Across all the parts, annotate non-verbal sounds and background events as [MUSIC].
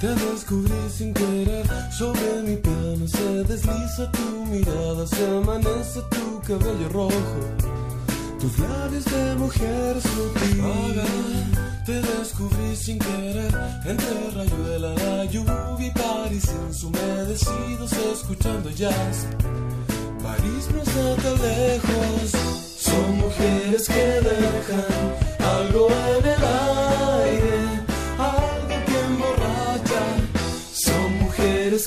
Te descubrí sin querer, sobre mi piano se desliza tu mirada, se amanece tu cabello rojo, tus labios de mujer sutil. te descubrí sin querer, entre rayuela, la lluvia y París ensumedecidos escuchando jazz. París no está tan lejos, son mujeres que dejan algo en el aire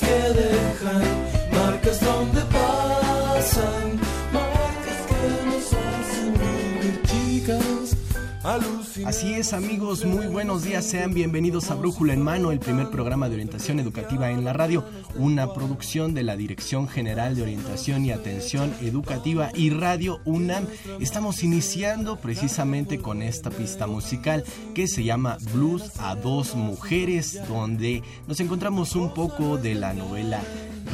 que dejan marcas donde pasan, marcas que nos hacen vivir chicas. Así es amigos, muy buenos días, sean bienvenidos a Brújula en Mano, el primer programa de orientación educativa en la radio, una producción de la Dirección General de Orientación y Atención Educativa y Radio UNAM. Estamos iniciando precisamente con esta pista musical que se llama Blues a dos mujeres, donde nos encontramos un poco de la novela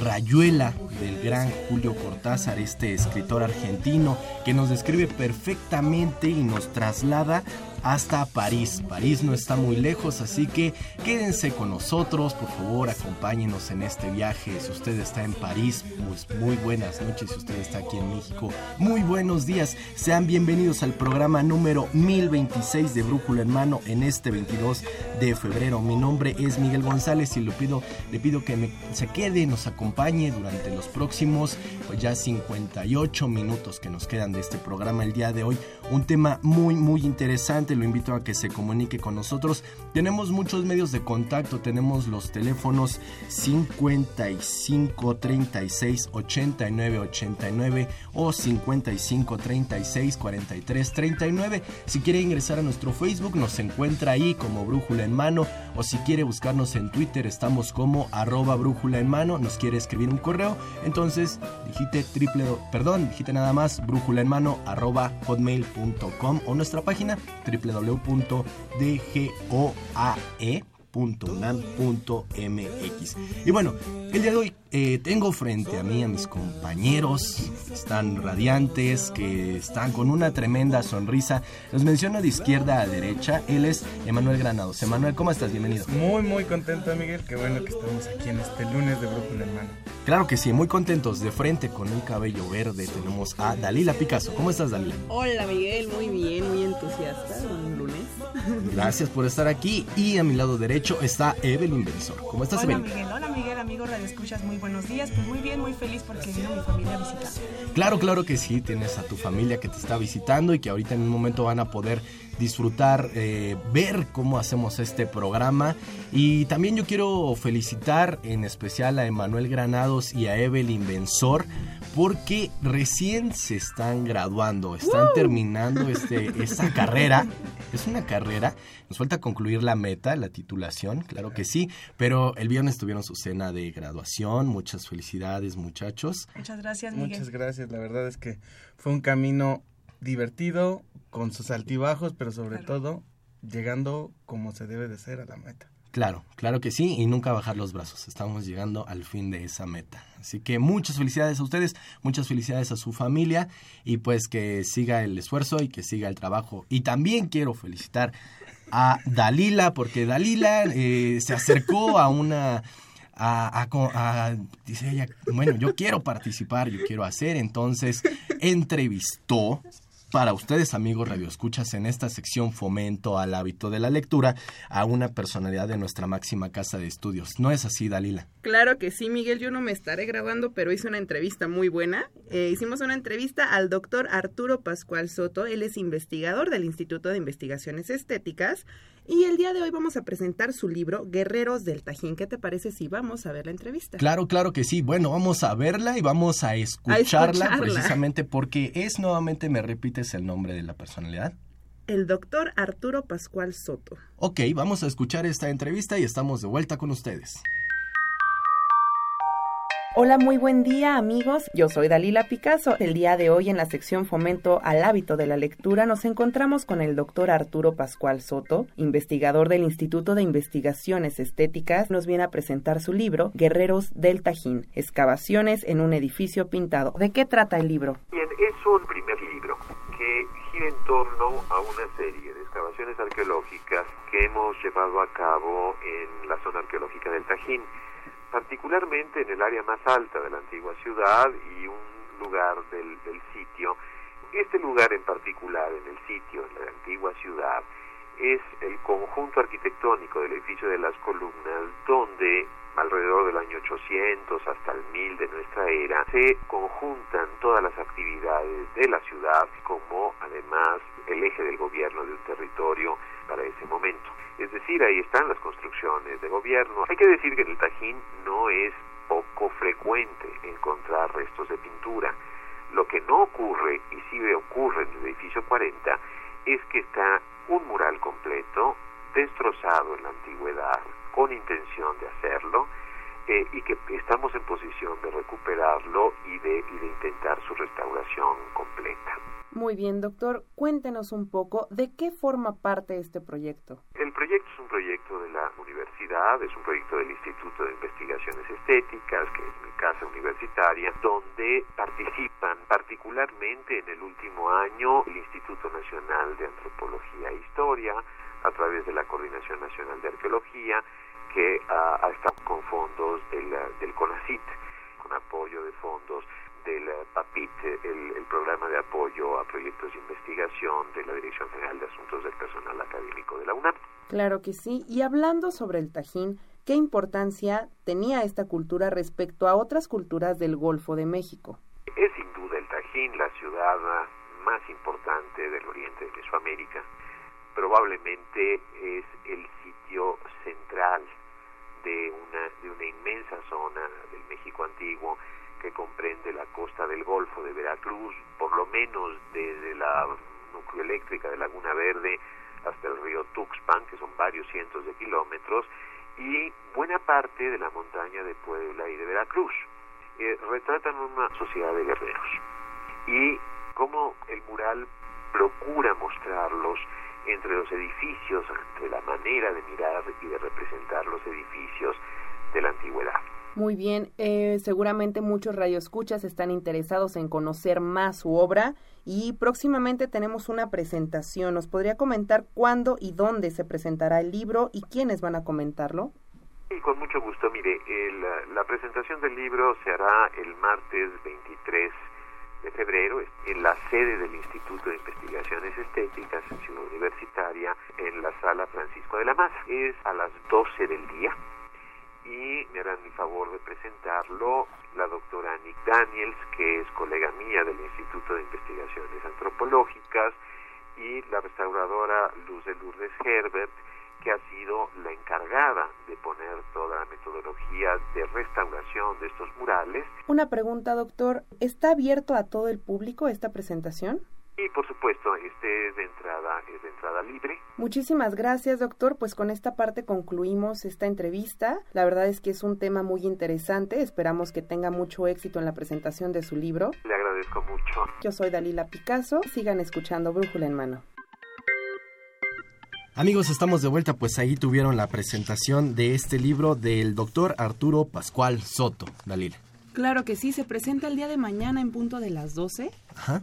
Rayuela del gran Julio Cortázar, este escritor argentino que nos describe perfectamente y nos traslada hasta París. París no está muy lejos, así que quédense con nosotros, por favor, acompáñenos en este viaje. Si usted está en París, pues muy buenas noches. Si usted está aquí en México, muy buenos días. Sean bienvenidos al programa número 1026 de Brújula en Mano en este 22 de febrero. Mi nombre es Miguel González y le pido, le pido que se quede, nos acompañe durante los próximos pues ya 58 minutos que nos quedan de este programa el día de hoy. Un tema muy, muy interesante lo invito a que se comunique con nosotros. Tenemos muchos medios de contacto, tenemos los teléfonos 55 36 89 89 o 55 36 43 39. Si quiere ingresar a nuestro Facebook, nos encuentra ahí como Brújula en Mano o si quiere buscarnos en Twitter, estamos como arroba Brújula en Mano. Nos quiere escribir un correo, entonces digite triple, perdón, digite nada más brújula en mano arroba hotmail.com o nuestra página www.dgoae.com www.dgoae.unam.mx. Y bueno, el día de hoy eh, tengo frente a mí a mis compañeros, que están radiantes, que están con una tremenda sonrisa. Los menciono de izquierda a derecha. Él es Emanuel Granados. Emanuel, ¿cómo estás? Bienvenido. Muy, muy contento, Miguel. Qué bueno que estamos aquí en este lunes de Brújula Hermano. Claro que sí, muy contentos. De frente con un cabello verde tenemos a Dalila Picasso. ¿Cómo estás, Dalila? Hola, Miguel. Muy bien, muy entusiasta. Un lunes. Gracias por estar aquí. Y a mi lado derecho está Evelyn Benzor. ¿Cómo estás, Hola, Evelyn? Miguel. Hola, Miguel, amigo Radio Escuchas. Muy buenos días. Pues muy bien, muy feliz porque vino mi familia a visitar. Claro, claro que sí. Tienes a tu familia que te está visitando y que ahorita en un momento van a poder disfrutar, eh, ver cómo hacemos este programa. Y también yo quiero felicitar en especial a Emanuel Granados y a Evelyn Benzor porque recién se están graduando, están terminando este, [LAUGHS] esta carrera. Es una carrera, nos falta concluir la meta, la titulación, claro que sí, pero el viernes tuvieron su cena de graduación. Muchas felicidades, muchachos. Muchas gracias, Miguel. Muchas gracias, la verdad es que fue un camino divertido, con sus altibajos, pero sobre todo llegando como se debe de ser a la meta. Claro, claro que sí, y nunca bajar los brazos. Estamos llegando al fin de esa meta. Así que muchas felicidades a ustedes, muchas felicidades a su familia y pues que siga el esfuerzo y que siga el trabajo. Y también quiero felicitar a Dalila, porque Dalila eh, se acercó a una... A, a, a, dice ella, bueno, yo quiero participar, yo quiero hacer, entonces entrevistó para ustedes, amigos radioescuchas, en esta sección Fomento al hábito de la lectura a una personalidad de nuestra máxima casa de estudios. ¿No es así, Dalila? Claro que sí, Miguel. Yo no me estaré grabando, pero hice una entrevista muy buena. Eh, hicimos una entrevista al doctor Arturo Pascual Soto. Él es investigador del Instituto de Investigaciones Estéticas. Y el día de hoy vamos a presentar su libro Guerreros del Tajín. ¿Qué te parece si vamos a ver la entrevista? Claro, claro que sí. Bueno, vamos a verla y vamos a escucharla, A escucharla. precisamente porque es nuevamente, me repites el nombre de la personalidad. El doctor Arturo Pascual Soto. Ok, vamos a escuchar esta entrevista y estamos de vuelta con ustedes. Hola, muy buen día amigos. Yo soy Dalila Picasso. El día de hoy en la sección Fomento al hábito de la lectura nos encontramos con el doctor Arturo Pascual Soto, investigador del Instituto de Investigaciones Estéticas. Nos viene a presentar su libro Guerreros del Tajín, excavaciones en un edificio pintado. ¿De qué trata el libro? Bien, es un primer libro gira en torno a una serie de excavaciones arqueológicas que hemos llevado a cabo en la zona arqueológica del Tajín particularmente en el área más alta de la antigua ciudad y un lugar del, del sitio. Este lugar en particular, en el sitio, en la antigua ciudad, es el conjunto arquitectónico del edificio de las columnas donde alrededor del año 800 hasta el 1000 de nuestra era se conjuntan todas las actividades de la ciudad como además el eje del gobierno de un territorio para ese momento. Es decir, ahí están las construcciones de gobierno. Hay que decir que en el Tajín no es poco frecuente encontrar restos de pintura. Lo que no ocurre, y sí ocurre en el edificio 40, es que está un mural completo, destrozado en la antigüedad, con intención de hacerlo, eh, y que estamos en posición de recuperarlo y de, y de intentar su restauración completa. Muy bien, doctor, cuéntenos un poco de qué forma parte este proyecto. El proyecto es un proyecto de la universidad, es un proyecto del Instituto de Investigaciones Estéticas, que es mi casa universitaria, donde participan particularmente en el último año el Instituto Nacional de Antropología e Historia, a través de la Coordinación Nacional de Arqueología, que ha estado con fondos del, del CONACIT, con apoyo de fondos del PAPIT, el, el, programa de apoyo a proyectos de investigación de la Dirección General de Asuntos del Personal Académico de la UNAM. Claro que sí. Y hablando sobre el Tajín, ¿qué importancia tenía esta cultura respecto a otras culturas del Golfo de México? Es sin duda el Tajín la ciudad más importante del oriente de Mesoamérica. Probablemente es el sitio central de una, de una inmensa zona del México antiguo que comprende la costa del Golfo de Veracruz, por lo menos desde la nucleoeléctrica de Laguna Verde hasta el río Tuxpan, que son varios cientos de kilómetros, y buena parte de la montaña de Puebla y de Veracruz. Eh, retratan una sociedad de guerreros. Y como el mural procura mostrarlos entre los edificios, entre la manera de mirar y de representar los edificios de la antigüedad. Muy bien, eh, seguramente muchos radioescuchas están interesados en conocer más su obra y próximamente tenemos una presentación. ¿Nos podría comentar cuándo y dónde se presentará el libro y quiénes van a comentarlo? Sí, con mucho gusto. Mire, el, la presentación del libro se hará el martes 23 de febrero en la sede del Instituto de Investigaciones Estéticas en Ciudad Universitaria en la sala Francisco de la Maza. Es a las 12 del día y me harán el favor de presentarlo la doctora Nick Daniels, que es colega mía del Instituto de Investigaciones Antropológicas, y la restauradora Luz de Lourdes Herbert, que ha sido la encargada de poner toda la metodología de restauración de estos murales. Una pregunta, doctor, ¿está abierto a todo el público esta presentación? Y por supuesto, este es de entrada, es de entrada libre. Muchísimas gracias, doctor. Pues con esta parte concluimos esta entrevista. La verdad es que es un tema muy interesante. Esperamos que tenga mucho éxito en la presentación de su libro. Le agradezco mucho. Yo soy Dalila Picasso. Sigan escuchando Brújula en Mano. Amigos, estamos de vuelta, pues ahí tuvieron la presentación de este libro del doctor Arturo Pascual Soto, Dalila. Claro que sí, se presenta el día de mañana en punto de las 12. Ajá.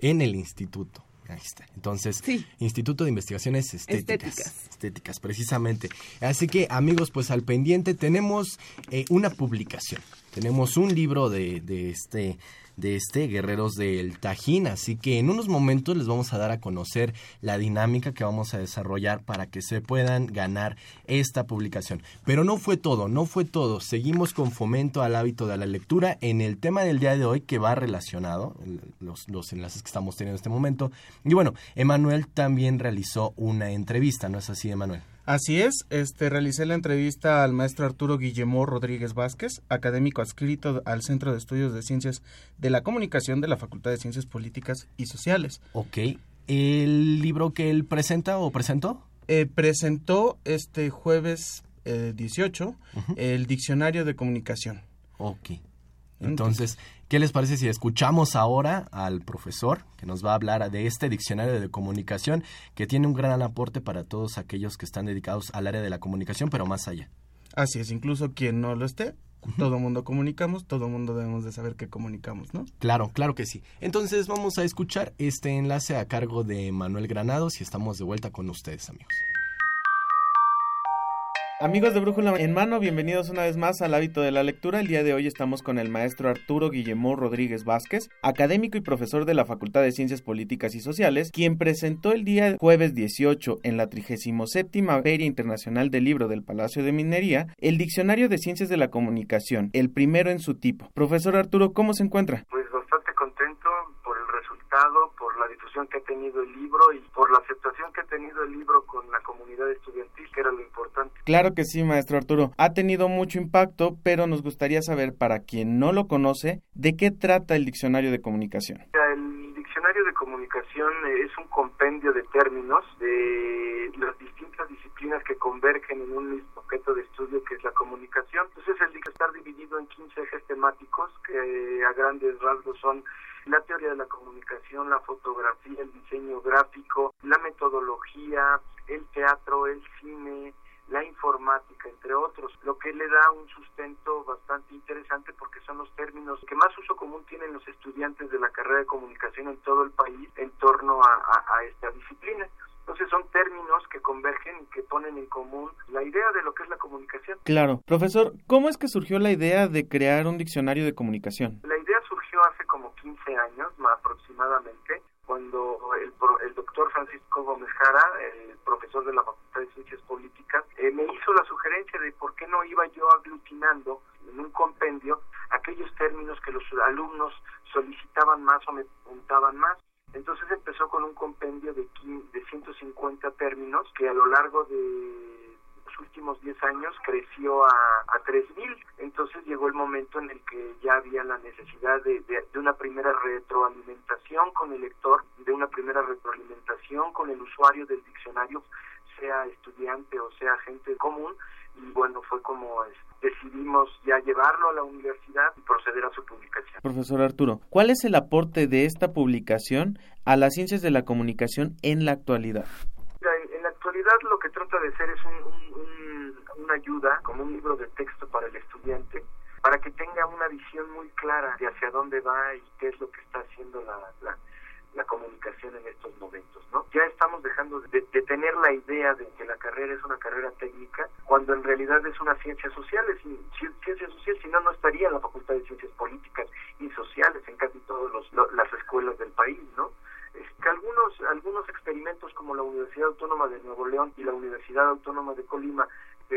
En el instituto. Ahí está. Entonces, sí. Instituto de Investigaciones Estéticas, Estéticas. Estéticas. precisamente. Así que, amigos, pues al pendiente tenemos eh, una publicación. Tenemos un libro de, de este de este Guerreros del Tajín, así que en unos momentos les vamos a dar a conocer la dinámica que vamos a desarrollar para que se puedan ganar esta publicación. Pero no fue todo, no fue todo. Seguimos con fomento al hábito de la lectura en el tema del día de hoy que va relacionado, los, los enlaces que estamos teniendo en este momento. Y bueno, Emanuel también realizó una entrevista, ¿no es así, Emanuel? Así es, este realicé la entrevista al maestro Arturo Guillemó Rodríguez Vázquez, académico adscrito al Centro de Estudios de Ciencias de la Comunicación de la Facultad de Ciencias Políticas y Sociales. Ok. ¿El libro que él presenta o presentó? Eh, presentó este jueves eh, 18 uh -huh. el Diccionario de Comunicación. Ok. Entonces, ¿qué les parece si escuchamos ahora al profesor que nos va a hablar de este diccionario de comunicación que tiene un gran aporte para todos aquellos que están dedicados al área de la comunicación, pero más allá? Así es, incluso quien no lo esté, todo mundo comunicamos, todo mundo debemos de saber que comunicamos, ¿no? Claro, claro que sí. Entonces vamos a escuchar este enlace a cargo de Manuel Granados y estamos de vuelta con ustedes, amigos. Amigos de Brújula en Mano, bienvenidos una vez más al hábito de la lectura. El día de hoy estamos con el maestro Arturo Guillemó Rodríguez Vázquez, académico y profesor de la Facultad de Ciencias Políticas y Sociales, quien presentó el día jueves 18 en la 37 Feria Internacional del Libro del Palacio de Minería el Diccionario de Ciencias de la Comunicación, el primero en su tipo. Profesor Arturo, ¿cómo se encuentra? Pues bastante contento por el resultado, que ha tenido el libro y por la aceptación que ha tenido el libro con la comunidad estudiantil, que era lo importante. Claro que sí, maestro Arturo. Ha tenido mucho impacto, pero nos gustaría saber, para quien no lo conoce, ¿de qué trata el diccionario de comunicación? El diccionario de comunicación es un compendio de términos de las distintas disciplinas que convergen en un mismo objeto de estudio que es la comunicación. Entonces el diccionario está dividido en 15 ejes temáticos que a grandes rasgos son la teoría de la comunicación, la fotografía, el diseño gráfico, la metodología, el teatro, el cine, la informática, entre otros, lo que le da un sustento bastante interesante porque son los términos que más uso común tienen los estudiantes de la carrera de comunicación en todo el país en torno a, esta disciplina. Entonces son términos que convergen y que ponen en común la idea de lo que es la comunicación. Claro. Profesor, ¿cómo es que surgió la idea de crear un diccionario de comunicación idea surgió hace como 15 más aproximadamente, cuando el, el doctor Francisco Gómez Jara, el profesor de la Facultad de Ciencias Políticas, eh, me hizo la sugerencia de por qué no iba yo aglutinando en un compendio aquellos términos que los alumnos solicitaban más o me preguntaban más. Entonces empezó con un compendio de, de 150 términos que a lo largo de últimos 10 años creció a, a 3.000. Entonces llegó el momento en el que ya había la necesidad de, una primera retroalimentación con el lector, de una primera retroalimentación con el usuario del diccionario, sea estudiante o sea gente común. Y bueno, fue como decidimos ya llevarlo a la universidad y proceder a su publicación. Profesor Arturo, ¿cuál es el aporte de esta publicación a las ciencias de la comunicación en la actualidad? Actualidad lo que trata de ser es un, un, una ayuda, como un libro de texto para el estudiante, para que tenga una visión muy clara de hacia dónde va y qué es lo que está haciendo la, la, la comunicación en estos momentos, ¿no? Ya estamos dejando de, de, tener la idea de que la carrera es una carrera técnica, cuando en realidad es una ciencia social, es ciencia social, si no, no estaría en la Facultad de Ciencias Políticas y Sociales en casi todas las escuelas del país, ¿no? Que algunos, algunos experimentos como la Universidad Autónoma de Nuevo León y la Universidad Autónoma de Colima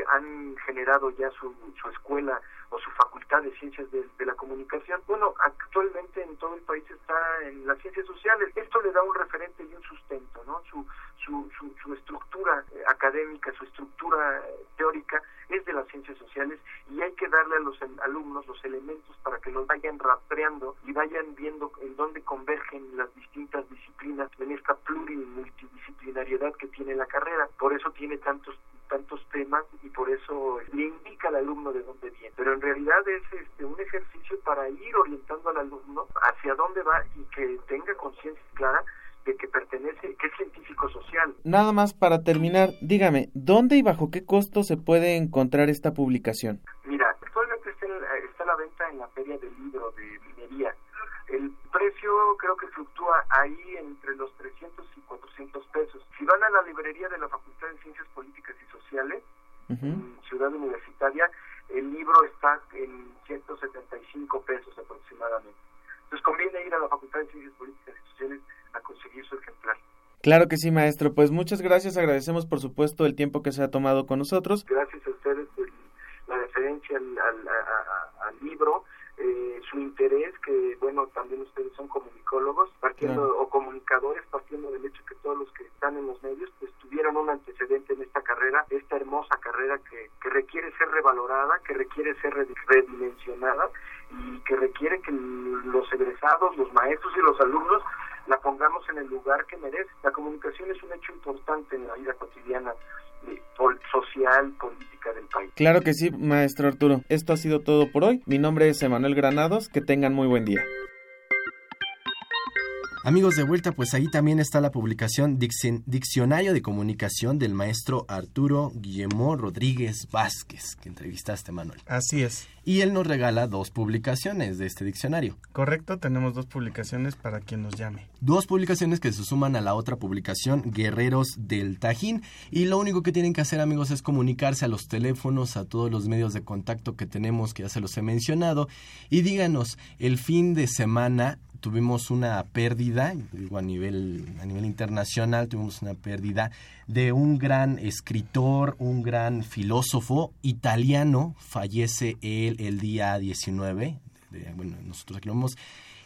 han generado ya su, su escuela o su facultad de ciencias de, de, la comunicación. Bueno, actualmente en todo el país está en las ciencias sociales. Esto le da un referente y un sustento, ¿no? Su, su, su, su estructura eh, académica, su estructura eh, teórica es de las ciencias sociales y hay que darle a los alumnos los elementos para que los vayan rastreando y vayan viendo en dónde convergen las disciplinas en esta plurimultidisciplinariedad que tiene la carrera. Por eso tiene tantos tantos temas y por eso le indica al alumno de dónde viene. Pero en realidad es este, un ejercicio para ir orientando al alumno hacia dónde va y que tenga conciencia clara de que pertenece, que es científico social. Nada más para terminar, dígame, ¿dónde y bajo qué costo se puede encontrar esta publicación? Mira, actualmente está, en, está a la venta en la Feria del Libro de Minería. El precio creo que fluctúa ahí entre los 300 y 400 pesos. Si van a la librería de la Facultad de Ciencias Políticas y Sociales, uh -huh. en Ciudad Universitaria, el libro está en 175 pesos aproximadamente. Entonces conviene ir a la Facultad de Ciencias Políticas y Sociales a conseguir su ejemplar. Claro que sí, maestro. Pues muchas gracias. Agradecemos, por supuesto, el tiempo que se ha tomado con nosotros. Gracias a ustedes por la referencia al, al, a, al libro, eh, su interés, que, bueno, también ustedes son comunicólogos, partiendo claro. o comunicadores, partiendo del hecho que todos los que están en los medios, pues tuvieron un antecedente en esta carrera, esta hermosa carrera que, que requiere ser revalorada, que requiere ser redimensionada y que requiere que los egresados, los maestros y los alumnos la pongamos en el lugar que merece. La comunicación es un hecho importante en la vida cotidiana eh, pol- social, política del país. Claro que sí, maestro Arturo. Esto ha sido todo por hoy. Mi nombre es Emanuel Granados. Que tengan muy buen día. Amigos de vuelta, pues ahí también está la publicación Dicci- Diccionario de Comunicación del maestro Arturo Guillermo Rodríguez Vázquez, que entrevistaste, Manuel. Así es. Y él nos regala dos publicaciones de este diccionario. Correcto, tenemos dos publicaciones para quien nos llame. Dos publicaciones que se suman a la otra publicación, Guerreros del Tajín. Y lo único que tienen que hacer, amigos, es comunicarse a los teléfonos, a todos los medios de contacto que tenemos, que ya se los he mencionado. Y díganos, el fin de semana tuvimos una pérdida, digo a nivel, a nivel internacional, tuvimos una pérdida de un gran escritor, un gran filósofo italiano. Fallece él el día 19. de- bueno, nosotros aquí lo vemos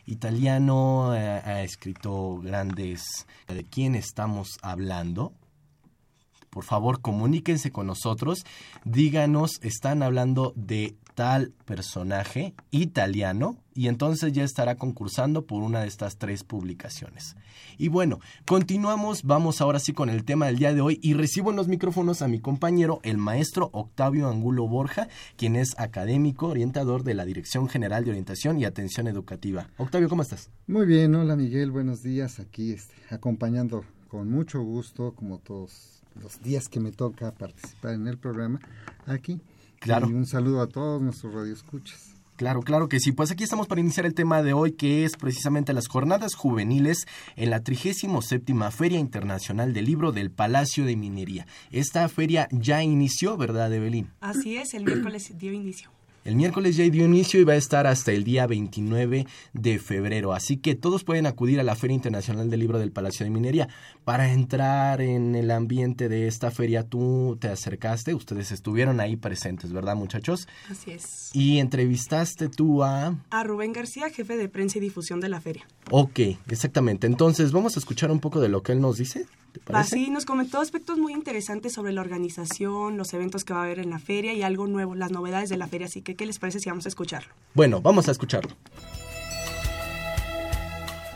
italiano, eh, ha escrito grandes... ¿De quién estamos hablando? Por favor, comuníquense con nosotros, díganos, están hablando de tal personaje italiano y entonces ya estará concursando por una de estas tres publicaciones. Y bueno, continuamos, vamos ahora sí con el tema del día de hoy y recibo en los micrófonos a mi compañero, el maestro Octavio Angulo Borja, quien es académico, orientador de la Dirección General de Orientación y Atención Educativa. Octavio, ¿cómo estás? Muy bien, hola Miguel, buenos días. Aquí este, acompañando con mucho gusto, como todos los días que me toca participar en el programa, aquí. Claro. Y un saludo a todos nuestros radioescuchas. Claro, claro que sí. Pues aquí estamos para iniciar el tema de hoy, que es precisamente las jornadas juveniles en la 37 Feria Internacional del Libro del Palacio de Minería. Esta feria ya inició, ¿verdad, Evelyn? Así es, el miércoles dio inicio. El miércoles ya dio inicio y va a estar hasta el día 29 de febrero. Así que todos pueden acudir a la Feria Internacional del Libro del Palacio de Minería. Para entrar en el ambiente de esta feria, tú te acercaste, ustedes estuvieron ahí presentes, ¿verdad, muchachos? Así es. Y entrevistaste tú a... A Rubén García, jefe de prensa y difusión de la feria. Ok, exactamente. Entonces, vamos a escuchar un poco de lo que él nos dice. Así nos comentó aspectos muy interesantes sobre la organización, los eventos que va a haber en la feria y algo nuevo, las novedades de la feria. Así que, ¿qué les parece si vamos a escucharlo? Bueno, vamos a escucharlo.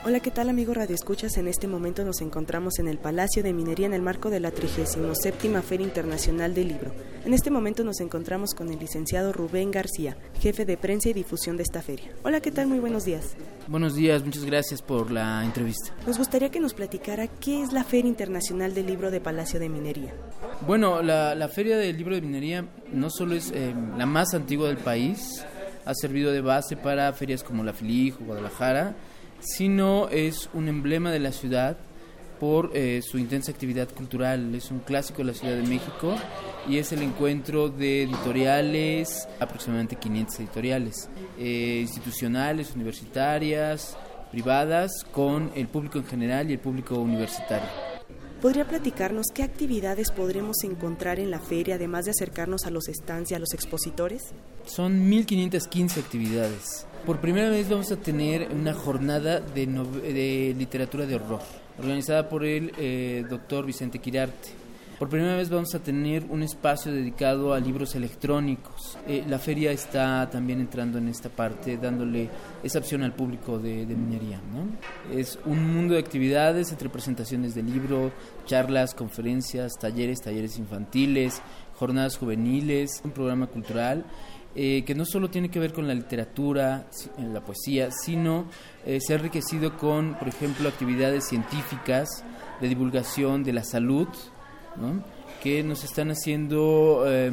Hola, ¿qué tal amigo Radio Escuchas? En este momento nos encontramos en el Palacio de Minería en el marco de la 37 Feria Internacional del Libro. En este momento nos encontramos con el licenciado Rubén García, jefe de prensa y difusión de esta feria. Hola, ¿qué tal? Muy buenos días. Buenos días, muchas gracias por la entrevista. Nos gustaría que nos platicara qué es la Feria Internacional del Libro de Palacio de Minería. Bueno, la, la Feria del Libro de Minería no solo es eh, la más antigua del país, ha servido de base para ferias como la Filijo, Guadalajara, sino es un emblema de la ciudad por eh, su intensa actividad cultural. Es un clásico de la Ciudad de México y es el encuentro de editoriales, aproximadamente 500 editoriales, eh, institucionales, universitarias, privadas, con el público en general y el público universitario. ¿Podría platicarnos qué actividades podremos encontrar en la feria, además de acercarnos a los stands y a los expositores? Son 1515 actividades. Por primera vez vamos a tener una jornada de, nove- de literatura de horror, organizada por el eh, doctor Vicente Quirarte. Por primera vez vamos a tener un espacio dedicado a libros electrónicos. Eh, la feria está también entrando en esta parte, dándole esa opción al público de, minería. ¿no? Es un mundo de actividades entre presentaciones de libro, charlas, conferencias, talleres, talleres infantiles, jornadas juveniles, un programa cultural eh, que no solo tiene que ver con la literatura, la poesía, sino eh, se ha enriquecido con, por ejemplo, actividades científicas de divulgación de la salud, ¿no? que nos están haciendo eh,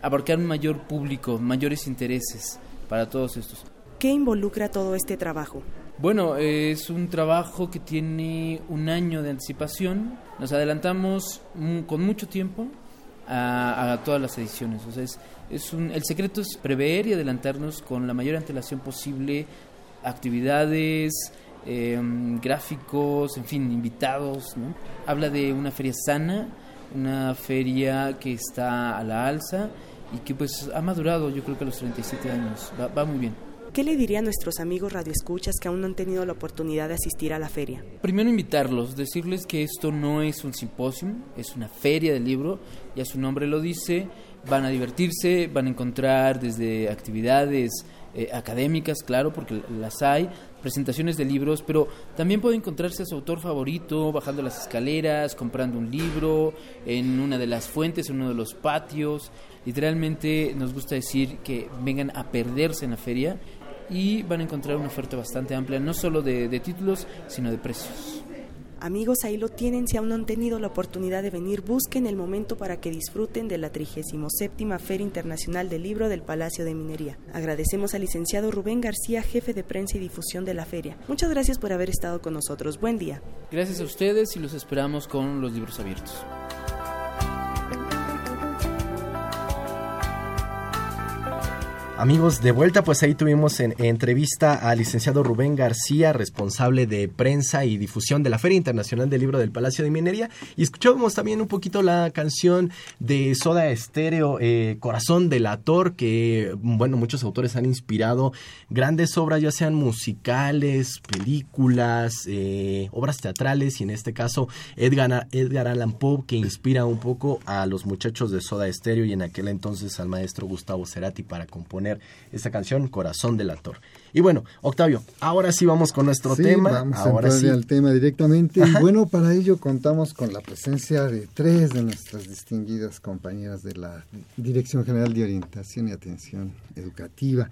abarcar un mayor público, mayores intereses para todos estos. ¿Qué involucra todo este trabajo? Bueno, es un trabajo que tiene un año de anticipación. Nos adelantamos con mucho tiempo a, a todas las ediciones. O sea, es, es un, el secreto es prever y adelantarnos con la mayor antelación posible actividades, eh, gráficos, en fin, invitados. ¿no? Habla de una feria sana, una feria que está a la alza y que pues ha madurado yo creo que a los 37 años. Va, va muy bien. ¿Qué le diría a nuestros amigos radioescuchas que aún no han tenido la oportunidad de asistir a la feria? Primero invitarlos, decirles que esto no es un simposium, es una feria del libro, ya su nombre lo dice, van a divertirse, van a encontrar desde actividades eh, académicas, claro, porque las hay, presentaciones de libros, pero también puede encontrarse a su autor favorito bajando las escaleras, comprando un libro, en una de las fuentes, en uno de los patios. Literalmente nos gusta decir que vengan a perderse en la feria y van a encontrar una oferta bastante amplia, no solo de, de títulos, sino de precios. Amigos, ahí lo tienen. Si aún no han tenido la oportunidad de venir, busquen el momento para que disfruten de la 37 Feria Internacional del Libro del Palacio de Minería. Agradecemos al licenciado Rubén García, jefe de prensa y difusión de la feria. Muchas gracias por haber estado con nosotros. Buen día. Gracias a ustedes y los esperamos con los libros abiertos. Amigos, de vuelta, pues ahí tuvimos en, entrevista al licenciado Rubén García, responsable de prensa y difusión de la Feria Internacional del Libro del Palacio de Minería. Y escuchamos también un poquito la canción de Soda Estéreo, eh, Corazón del Ator, que, bueno, muchos autores han inspirado grandes obras, ya sean musicales, películas, eh, obras teatrales, y en este caso Edgar, Edgar Allan Poe, que inspira un poco a los muchachos de Soda Estéreo y en aquel entonces al maestro Gustavo Cerati para componer esta canción, Corazón del Actor. Y bueno, Octavio, ahora sí vamos con nuestro tema. Vamos ahora a sí. al tema directamente. Y bueno, para ello contamos con la presencia de tres de nuestras distinguidas compañeras de la Dirección General de Orientación y Atención Educativa.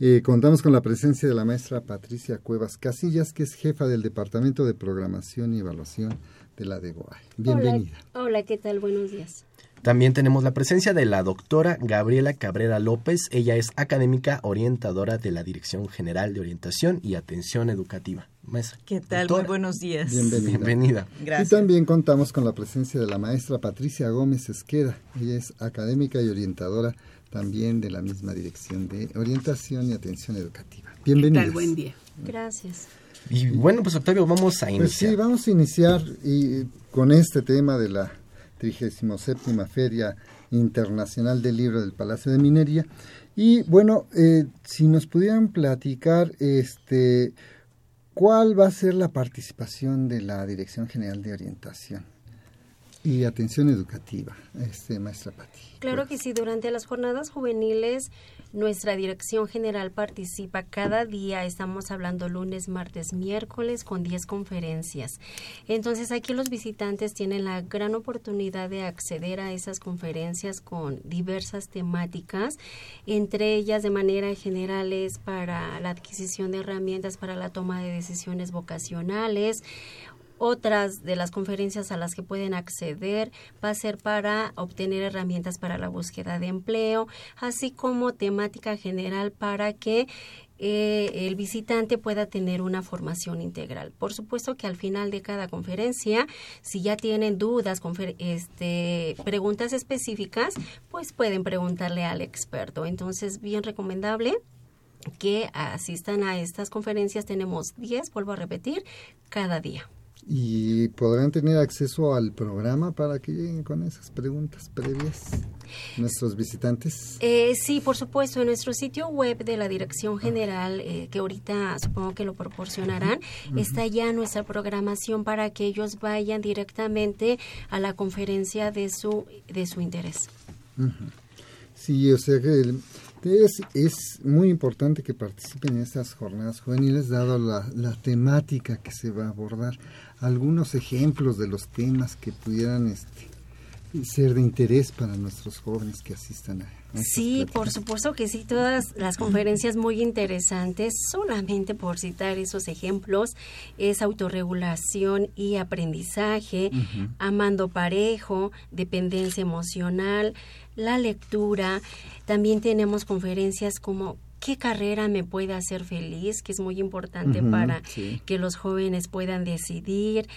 Eh, contamos con la presencia de la maestra Patricia Cuevas Casillas, que es jefa del Departamento de Programación y Evaluación de la DEGOAE. Bienvenida. Hola, Hola, ¿qué tal? Buenos días. También tenemos la presencia de la doctora Gabriela Cabrera López. Ella es académica orientadora de la Dirección General de Orientación y Atención Educativa. Maestra. ¿Qué tal? Muy buenos días. Bienvenida. Bienvenida. Gracias. Y también contamos con la presencia de la maestra Patricia Gómez Esqueda. Ella es académica y orientadora también de la misma Dirección de Orientación y Atención Educativa. Bienvenida. ¿Qué tal? Buen día. Gracias. Y bueno, pues Octavio, vamos a iniciar. Pues sí, vamos a iniciar y con este tema de la 37 Feria Internacional del Libro del Palacio de Minería. Y bueno, eh, si nos pudieran platicar, este, ¿cuál va a ser la participación de la Dirección General de Orientación y Atención Educativa, este, maestra Pati? Claro que sí, durante las jornadas juveniles nuestra dirección general participa cada día, estamos hablando lunes, martes, miércoles con 10 conferencias. Entonces aquí los visitantes tienen la gran oportunidad de acceder a esas conferencias con diversas temáticas, entre ellas de manera general es para la adquisición de herramientas para la toma de decisiones vocacionales, otras de las conferencias a las que pueden acceder va a ser para obtener herramientas para la búsqueda de empleo, así como temática general para que eh, el visitante pueda tener una formación integral. Por supuesto que al final de cada conferencia, si ya tienen dudas, este, preguntas específicas, pues pueden preguntarle al experto. Entonces, bien recomendable que asistan a estas conferencias. Tenemos 10, vuelvo a repetir, cada día y podrán tener acceso al programa para que lleguen con esas preguntas previas nuestros visitantes. Eh, sí, por supuesto, en nuestro sitio web de la Dirección General, eh, que ahorita supongo que lo proporcionarán, está ya nuestra programación para que ellos vayan directamente a la conferencia de su, de su interés. Sí, o sea que es, es muy importante que participen en estas jornadas juveniles, dado la, la temática que se va a abordar algunos ejemplos de los temas que pudieran este, ser de interés para nuestros jóvenes que asistan a, Sí, por supuesto que sí, todas las conferencias muy interesantes, solamente por citar esos ejemplos, es autorregulación y aprendizaje, amando parejo, dependencia emocional, la lectura, también tenemos conferencias como qué carrera me puede hacer feliz, que es muy importante para que los jóvenes puedan decidir,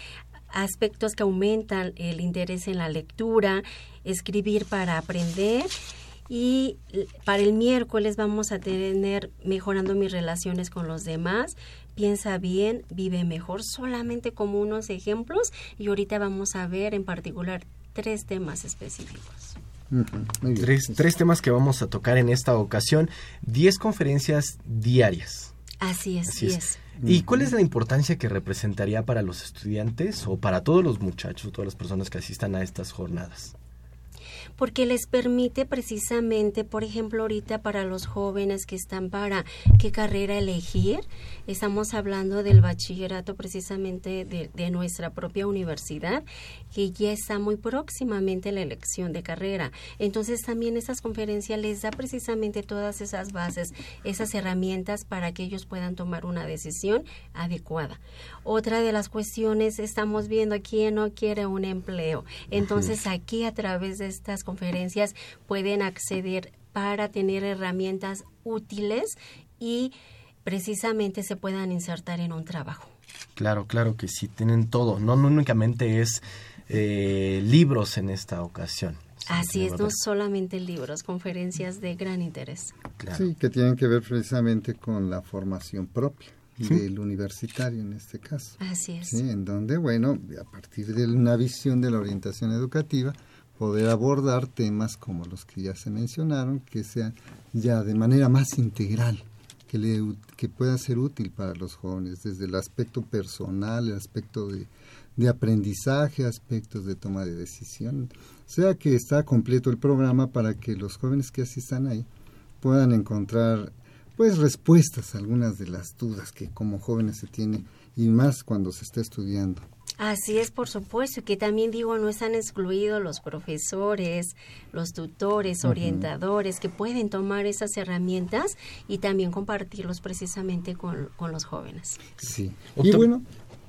aspectos que aumentan el interés en la lectura, escribir para aprender. Y para el miércoles vamos a tener mejorando mis relaciones con los demás, piensa bien, vive mejor, solamente como unos ejemplos. Y ahorita vamos a ver en particular tres temas específicos tres, temas que vamos a tocar en esta ocasión, diez conferencias diarias. Así es, así es. ¿Y cuál es la importancia que representaría para los estudiantes o para todos los muchachos, todas las personas que asistan a estas jornadas? Porque les permite precisamente, por ejemplo, ahorita para los jóvenes que están para qué carrera elegir, estamos hablando del bachillerato precisamente de, de nuestra propia universidad, que ya está muy próximamente la elección de carrera. Entonces también esas conferencias les da precisamente todas esas bases, esas herramientas para que ellos puedan tomar una decisión adecuada. Otra de las cuestiones, estamos viendo quién no quiere un empleo. Entonces aquí a través de estas conferencias pueden acceder para tener herramientas útiles y precisamente se puedan insertar en un trabajo. Claro, claro que sí, tienen todo. No, no únicamente es eh, libros en esta ocasión. Así es, no solamente libros, conferencias de gran interés. Sí, que tienen que ver precisamente con la formación propia del universitario en este caso. Así es. ¿sí? En donde, bueno, a partir de una visión de la orientación educativa, poder abordar temas como los que ya se mencionaron, que sean ya de manera más integral, que, le, que pueda ser útil para los jóvenes, desde el aspecto personal, el aspecto de, de aprendizaje, aspectos de toma de decisión. O sea que está completo el programa para que los jóvenes que asistan ahí puedan encontrar pues respuestas a algunas de las dudas que como jóvenes se tiene y más cuando se está estudiando. Así es, por supuesto, que también digo, no están excluidos los profesores, los tutores, orientadores, que pueden tomar esas herramientas y también compartirlos precisamente con, con los jóvenes. Sí. Y bueno,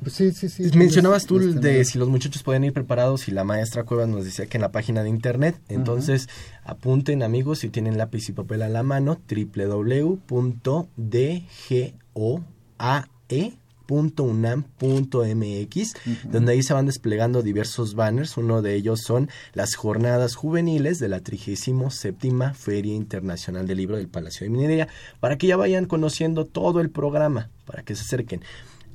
Sí, sí, sí. Mencionabas tú de si los muchachos pueden ir preparados y la maestra Cuevas nos decía que en la página de internet. Entonces, apunten amigos si tienen lápiz y papel a la mano www.dgoae.unam.mx donde ahí se van desplegando diversos banners. Uno de ellos son las jornadas juveniles de la 37 Feria Internacional del Libro del Palacio de Minería, para que ya vayan conociendo todo el programa, para que se acerquen.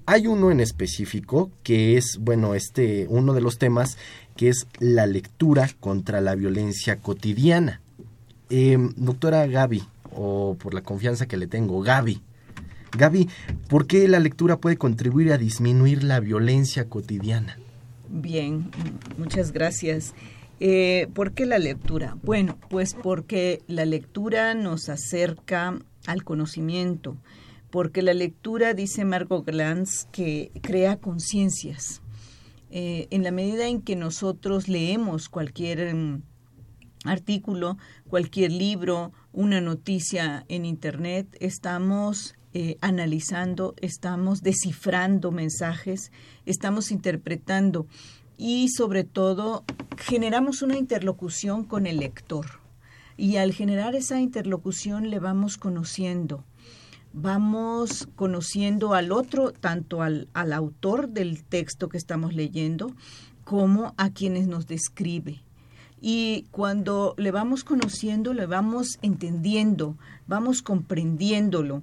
Hay uno en específico que es, bueno, este, uno de los temas que es la lectura contra la violencia cotidiana. Em, doctora Gaby, o por la confianza que le tengo, Gaby. Gaby, ¿por qué la lectura puede contribuir a disminuir la violencia cotidiana? Bien, muchas gracias. Eh, ¿Por qué la lectura? Bueno, pues porque la lectura nos acerca al conocimiento, porque la lectura, dice Margot Glantz, que crea conciencias. Eh, en la medida en que nosotros leemos cualquier mm, artículo, cualquier libro, una noticia en Internet, estamos eh, analizando, estamos descifrando mensajes, estamos interpretando y sobre todo generamos una interlocución con el lector. Y al generar esa interlocución le vamos conociendo, vamos conociendo al otro, tanto al, al, autor del texto que estamos leyendo, como a quienes nos describe. Y cuando le vamos conociendo, le vamos entendiendo, vamos comprendiéndolo,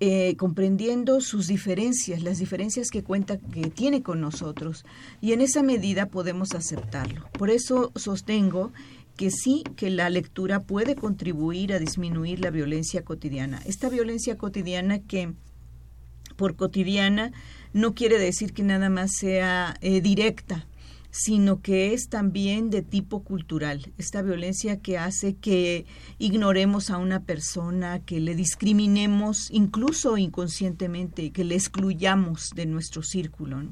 eh, comprendiendo sus diferencias, las diferencias que cuenta, que tiene con nosotros. Y en esa medida podemos aceptarlo. Por eso sostengo que sí que la lectura puede contribuir a disminuir la violencia cotidiana. Esta violencia cotidiana que por cotidiana no quiere decir que nada más sea eh, directa, sino que es también de tipo cultural. Esta violencia que hace que ignoremos a una persona, que le discriminemos incluso inconscientemente, que le excluyamos de nuestro círculo.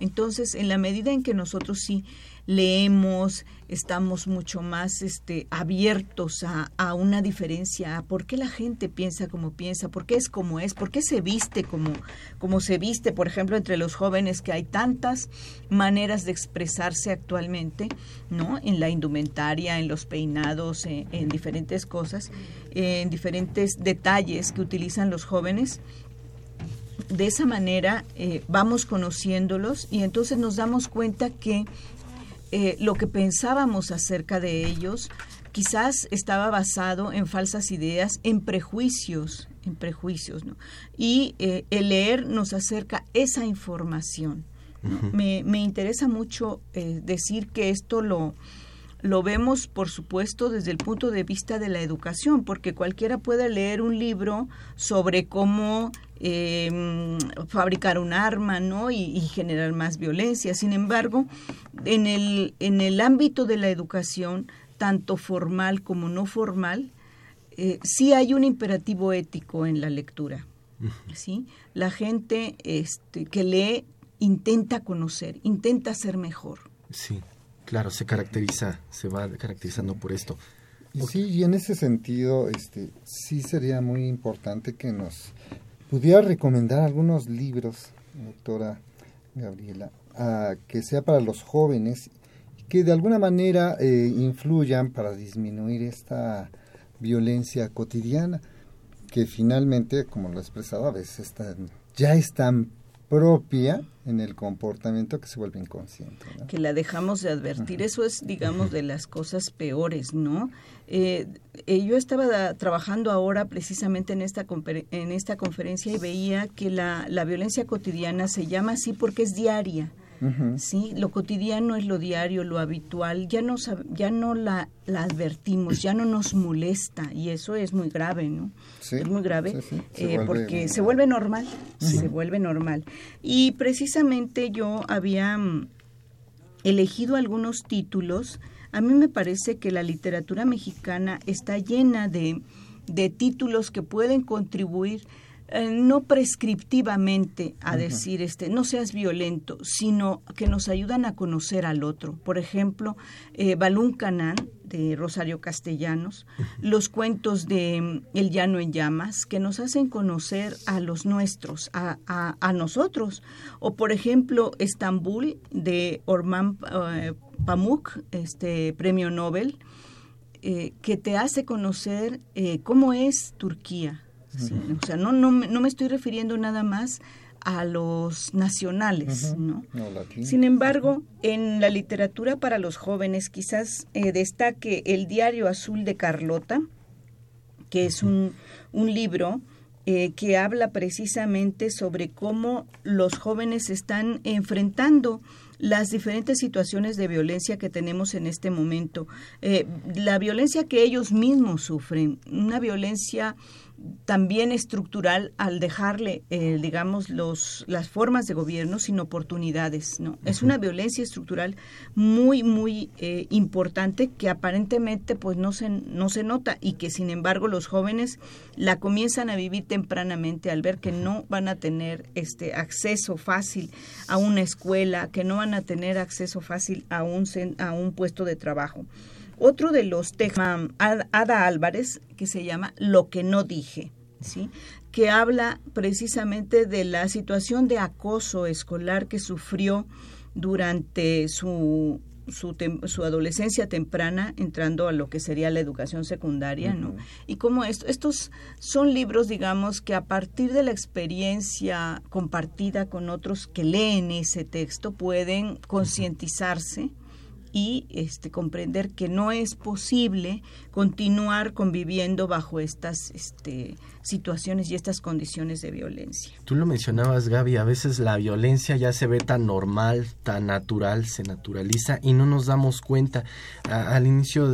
Entonces, en la medida en que nosotros sí leemos, estamos mucho más este, abiertos a, a, una diferencia, a por qué la gente piensa como piensa, por qué es como es, por qué se viste como, como se viste, por ejemplo, entre los jóvenes que hay tantas maneras de expresarse actualmente, ¿no? En la indumentaria, en los peinados, en, en diferentes cosas, en diferentes detalles que utilizan los jóvenes de esa manera eh, vamos conociéndolos y entonces nos damos cuenta que eh, lo que pensábamos acerca de ellos quizás estaba basado en falsas ideas, en prejuicios, en prejuicios, ¿no? Y eh, el leer nos acerca esa información. me, me, interesa mucho eh, decir que esto lo, lo vemos, por supuesto, desde el punto de vista de la educación, porque cualquiera puede leer un libro sobre cómo eh, fabricar un arma ¿no? Y, y, generar más violencia. Sin embargo, en el, en el ámbito de la educación tanto formal como no formal, eh, sí hay un imperativo ético en la lectura. ¿sí? La gente este, que lee intenta conocer, intenta ser mejor. Sí, claro, se caracteriza, se va caracterizando por esto. Sí, y en ese sentido, este, sí sería muy importante que nos pudiera recomendar algunos libros, doctora Gabriela, que sea para los jóvenes, que de alguna manera eh, influyan para disminuir esta violencia cotidiana, que finalmente, como lo he expresado, a veces ya es tan propia en el comportamiento que se vuelve inconsciente. Que la dejamos de advertir. Eso es, digamos, de las cosas peores, ¿no? Eh, eh, yo estaba trabajando ahora precisamente en esta, en esta conferencia y veía que la, la violencia cotidiana se llama así porque es diaria. ¿Sí? Lo cotidiano es lo diario, lo habitual, ya no, ya no la, la advertimos, ya no nos molesta y eso es muy grave, ¿no? es muy grave eh, porque se vuelve normal, se vuelve normal. Y precisamente yo había mm, elegido algunos títulos, a mí me parece que la literatura mexicana está llena de, de títulos que pueden contribuir eh, no prescriptivamente a decir este no seas violento, sino que nos ayudan a conocer al otro. Por ejemplo, eh, Balún Canán de Rosario Castellanos, los cuentos de mm, El Llano en Llamas, que nos hacen conocer a los nuestros, a, a, nosotros. O por ejemplo, Estambul de Orman eh, Pamuk, este premio Nobel, que te hace conocer cómo es Turquía, o sea, no, no, no me estoy refiriendo nada más a los nacionales, ¿no? Sin embargo, en la literatura para los jóvenes quizás eh, destaque El Diario Azul de Carlota, que es un, un libro eh, que habla precisamente sobre cómo los jóvenes están enfrentando las diferentes situaciones de violencia que tenemos en este momento. Eh, la violencia que ellos mismos sufren, una violencia también estructural al dejarle, eh, digamos, los, las formas de gobierno sin oportunidades. ¿no? Es una violencia estructural muy, muy eh, importante que aparentemente pues no se, no se nota y que sin embargo los jóvenes la comienzan a vivir tempranamente al ver que no van a tener este acceso fácil a una escuela, que no van a tener acceso fácil a un, a un puesto de trabajo. Otro de los temas, Ada Álvarez, que se llama Lo que no dije, ¿sí? que habla precisamente de la situación de acoso escolar que sufrió durante su, su, adolescencia temprana, entrando a lo que sería la educación secundaria, ¿no? Y como esto, estos son libros, digamos, que a partir de la experiencia compartida con otros que leen ese texto pueden concientizarse y este, comprender que no es posible continuar conviviendo bajo estas este, situaciones y estas condiciones de violencia. Tú lo mencionabas, Gaby, a veces la violencia ya se ve tan normal, tan natural, se naturaliza y no nos damos cuenta. al inicio,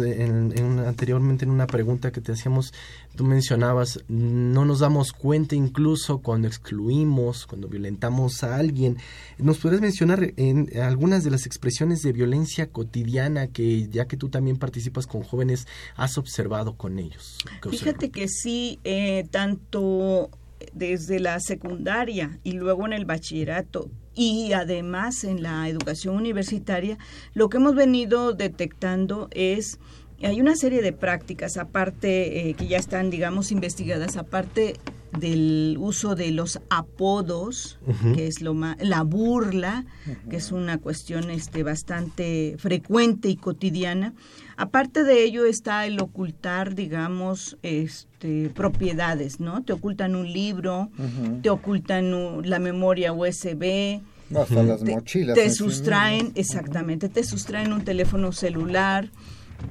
anteriormente en una pregunta que te hacíamos, tú mencionabas, no nos damos cuenta incluso cuando excluimos, cuando violentamos a alguien. ¿Nos podrías mencionar en algunas de las expresiones de violencia cotidiana que ya que tú también participas con jóvenes, has observado con ellos? Fíjate que sí, eh, tanto desde la secundaria y luego en el bachillerato y además en la educación universitaria, lo que hemos venido detectando es hay una serie de prácticas, aparte eh, que ya están, digamos, investigadas, aparte del uso de los apodos, que es lo más, la burla, que es una cuestión este, bastante frecuente y cotidiana. Aparte de ello está el ocultar, digamos, este, propiedades, ¿no? Te ocultan un libro, te ocultan la memoria USB, hasta las mochilas. Te sustraen, exactamente, te sustraen un teléfono celular,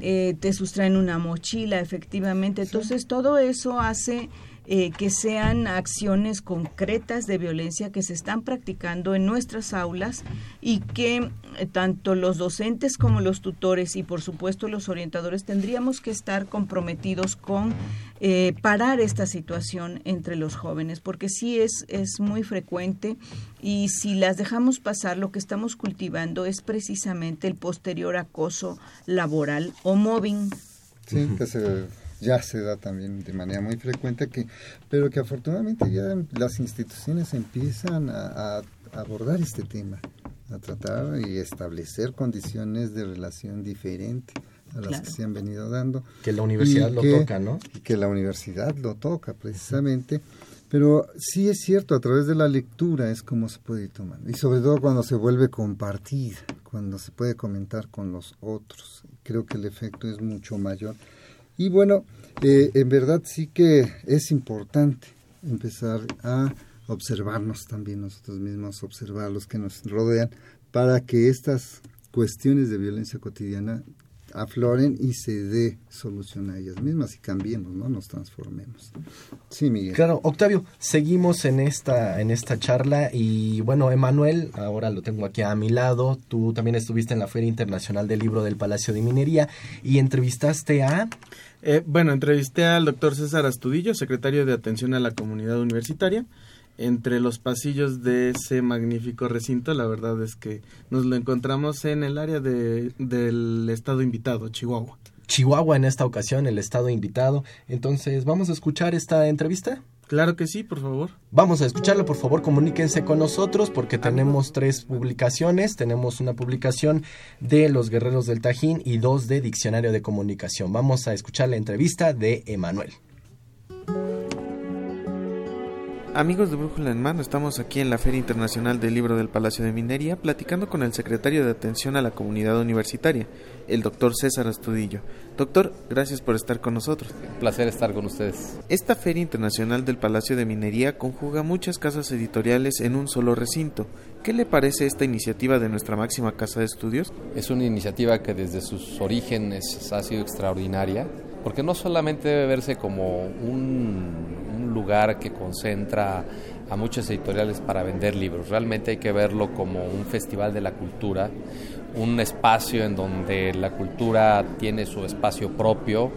eh, te sustraen una mochila, efectivamente. Entonces, todo eso hace eh, que sean acciones concretas de violencia que se están practicando en nuestras aulas y que eh, tanto los docentes como los tutores y por supuesto los orientadores tendríamos que estar comprometidos con eh, parar esta situación entre los jóvenes, porque sí es, es muy frecuente y si las dejamos pasar, lo que estamos cultivando es precisamente el posterior acoso laboral o mobbing. Sí, que se ya se da también de manera muy frecuente, que, pero que afortunadamente ya las instituciones empiezan a, abordar este tema, a tratar y establecer condiciones de relación diferente a las que se han venido dando. Que la universidad lo toca, ¿no? Y que la universidad lo toca precisamente. Pero sí es cierto, a través de la lectura es como se puede ir tomando. Y sobre todo cuando se vuelve compartida, cuando se puede comentar con los otros. Creo que el efecto es mucho mayor. Y bueno, eh, en verdad sí que es importante empezar a observarnos también nosotros mismos, observar los que nos rodean, para que estas cuestiones de violencia cotidiana afloren y se dé solución a ellas mismas y cambiemos, ¿no? Nos transformemos. Sí, Miguel. Claro, Octavio, seguimos en esta, en esta charla y bueno, Emanuel, ahora lo tengo aquí a mi lado, tú también estuviste en la Feria Internacional del Libro del Palacio de Minería y entrevistaste a... Eh, bueno, entrevisté al doctor César Astudillo, secretario de Atención a la Comunidad Universitaria, entre los pasillos de ese magnífico recinto. La verdad es que nos lo encontramos en el área de, del estado invitado, Chihuahua. Chihuahua en esta ocasión, el estado invitado. Entonces, ¿vamos a escuchar esta entrevista? Claro que sí, por favor. Vamos a escucharlo, por favor, comuníquense con nosotros porque tenemos tres publicaciones. Tenemos una publicación de Los Guerreros del Tajín y dos de Diccionario de Comunicación. Vamos a escuchar la entrevista de Emanuel. Amigos de Brújula en Mano, estamos aquí en la Feria Internacional del Libro del Palacio de Minería platicando con el secretario de Atención a la Comunidad Universitaria, el doctor César Astudillo. Doctor, gracias por estar con nosotros. Un placer estar con ustedes. Esta Feria Internacional del Palacio de Minería conjuga muchas casas editoriales en un solo recinto. ¿Qué le parece esta iniciativa de nuestra máxima casa de estudios? Es una iniciativa que desde sus orígenes ha sido extraordinaria porque no solamente debe verse como un, lugar que concentra a muchas editoriales para vender libros, realmente hay que verlo como un festival de la cultura, un espacio en donde la cultura tiene su espacio propio,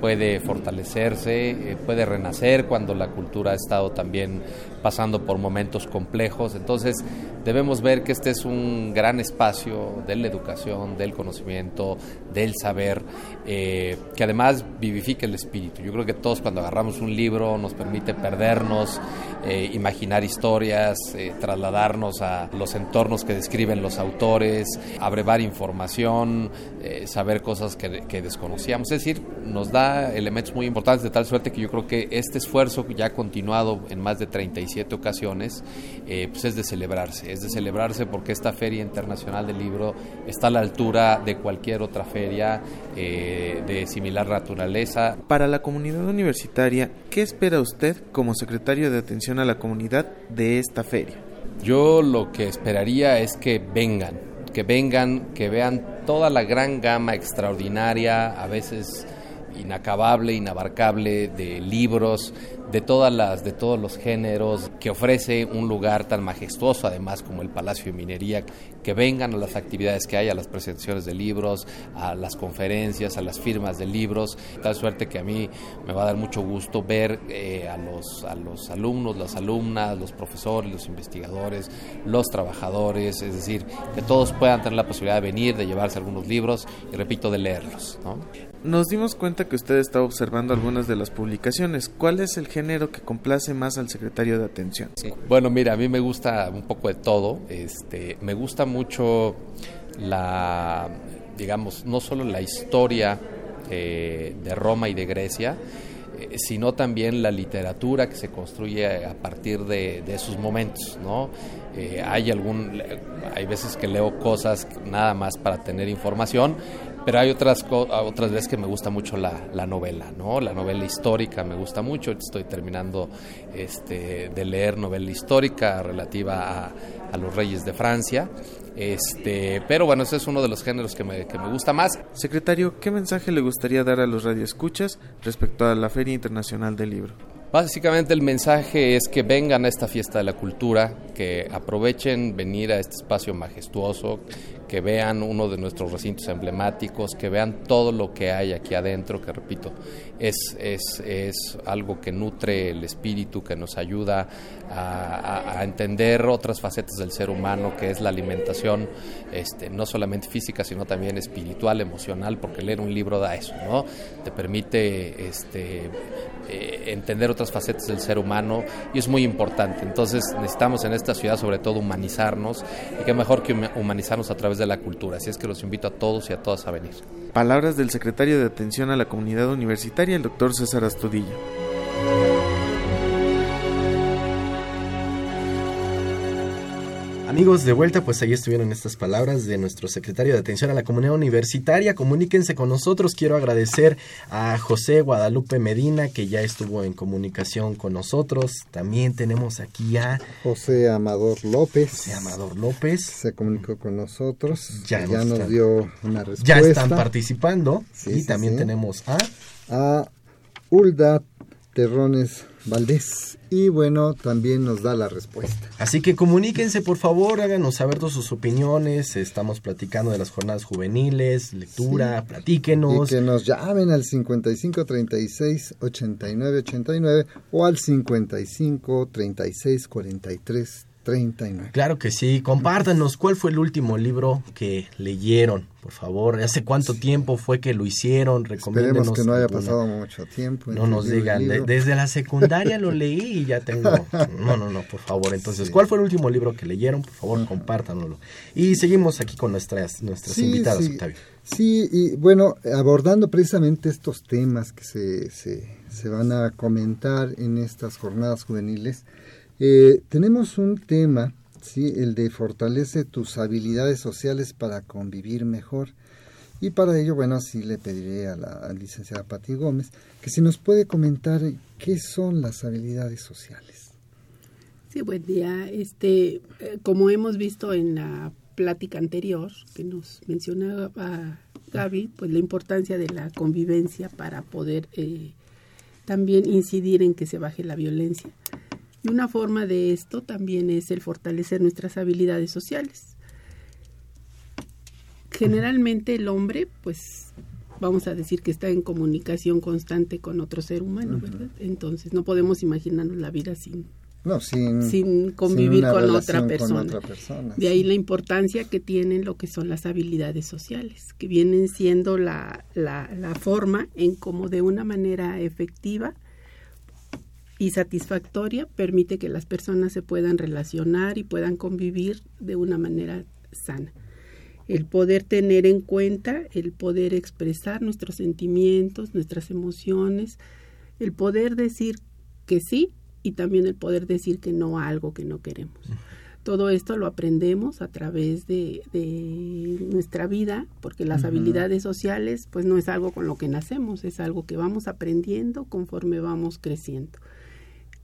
puede fortalecerse, eh, puede renacer cuando la cultura ha estado también pasando por momentos complejos. Entonces debemos ver que este es un gran espacio de la educación, del conocimiento, del saber, eh, que además vivifica el espíritu. Yo creo que todos cuando agarramos un libro nos permite perdernos, eh, imaginar historias, trasladarnos a los entornos que describen los autores, abrevar información, saber cosas que, que desconocíamos. Es decir, nos da elementos muy importantes de tal suerte que yo creo que este esfuerzo ya continuado en más de 37 ocasiones, eh, pues es de celebrarse, es de celebrarse porque esta Feria Internacional del Libro está a la altura de cualquier otra feria eh, de similar naturaleza. Para la comunidad universitaria, ¿qué espera usted como secretario de Atención a la Comunidad de esta feria? Yo lo que esperaría es que vengan, que vengan, que vean toda la gran gama extraordinaria, a veces inacabable, inabarcable de libros, de todas las, de todos los géneros, que ofrece un lugar tan majestuoso además como el Palacio de Minería, que vengan a las actividades que hay, a las presentaciones de libros, a las conferencias, a las firmas de libros, tal suerte que a mí me va a dar mucho gusto ver eh, a, los, a los alumnos, las alumnas, los profesores, los investigadores, los trabajadores, es decir, que todos puedan tener la posibilidad de venir, de llevarse algunos libros y repito, de leerlos. Nos dimos cuenta que usted está observando algunas de las publicaciones. ¿Cuál es el género que complace más al secretario de Atención? Bueno, mira, a mí me gusta un poco de todo. Este, me gusta mucho la, digamos, no solo la historia eh, de Roma y de Grecia, eh, sino también la literatura que se construye a partir de, esos momentos, ¿no? Eh, hay algún, hay veces que leo cosas nada más para tener información, pero hay otras otras veces que me gusta mucho la, la, novela, ¿no? La novela histórica me gusta mucho. Estoy terminando este, de leer novela histórica relativa a, a los reyes de Francia. Este, pero bueno, ese es uno de los géneros que me, que me gusta más. Secretario, ¿qué mensaje le gustaría dar a los radioescuchas respecto a la Feria Internacional del Libro? Básicamente el mensaje es que vengan a esta fiesta de la cultura, que aprovechen venir a este espacio majestuoso, que vean uno de nuestros recintos emblemáticos, que vean todo lo que hay aquí adentro, que repito, es, es, es algo que nutre el espíritu, que nos ayuda a, entender otras facetas del ser humano, que es la alimentación, este, no solamente física, sino también espiritual, emocional, porque leer un libro da eso, ¿no? Te permite este, eh, entender otras facetas del ser humano y es muy importante. Entonces necesitamos en esta ciudad sobre todo humanizarnos y qué mejor que humanizarnos a través de la cultura. Así es que los invito a todos y a todas a venir. Palabras del secretario de Atención a la Comunidad Universitaria, el doctor César Astudillo. Amigos, de vuelta, pues ahí estuvieron estas palabras de nuestro secretario de Atención a la Comunidad Universitaria. Comuníquense con nosotros. Quiero agradecer a José Guadalupe Medina, que ya estuvo en comunicación con nosotros. También tenemos aquí a José Amador López. José Amador López. Se comunicó con nosotros. Ya, nos, dio una respuesta. Ya están participando. y también tenemos a... A Ulda Terrones Valdés. Y bueno, también nos da la respuesta. Así que comuníquense, por favor, háganos saber todas sus opiniones. Estamos platicando de las jornadas juveniles, lectura, platíquenos. Y que nos llamen al 55 36 89 89 o al 55 36 43 39. Claro que sí. Compártanos cuál fue el último libro que leyeron, por favor. ¿Hace cuánto tiempo fue que lo hicieron? Esperemos que no haya pasado mucho tiempo. No nos digan. desde la secundaria lo [LAUGHS] leí y ya tengo. No, no, no, por favor. Entonces, ¿cuál fue el último libro que leyeron? Por favor, compártanoslo. Y seguimos aquí con nuestras, nuestras invitadas, Octavio. Sí, y bueno, abordando precisamente estos temas que se, se, se van a comentar en estas jornadas juveniles. Eh, tenemos un tema, ¿sí? el de fortalece tus habilidades sociales para convivir mejor. Y para ello, bueno, sí le pediré a la licenciada Pati Gómez que si nos puede comentar qué son las habilidades sociales. Sí, buen día. Este, eh, como hemos visto en la plática anterior que nos mencionaba Gaby, pues la importancia de la convivencia para poder eh, también incidir en que se baje la violencia. Y una forma de esto también es el fortalecer nuestras habilidades sociales. Generalmente el hombre, pues vamos a decir que está en comunicación constante con otro ser humano, ¿verdad? Entonces no podemos imaginarnos la vida sin, sin, convivir con, otra persona. De ahí la importancia que tienen lo que son las habilidades sociales, que vienen siendo la, la, la forma en cómo de una manera efectiva y satisfactoria permite que las personas se puedan relacionar y puedan convivir de una manera sana. El poder tener en cuenta, el poder expresar nuestros sentimientos, nuestras emociones, el poder decir que sí y también el poder decir que no a algo que no queremos. Todo esto lo aprendemos a través de, nuestra vida, porque las habilidades sociales pues no es algo con lo que nacemos, es algo que vamos aprendiendo conforme vamos creciendo.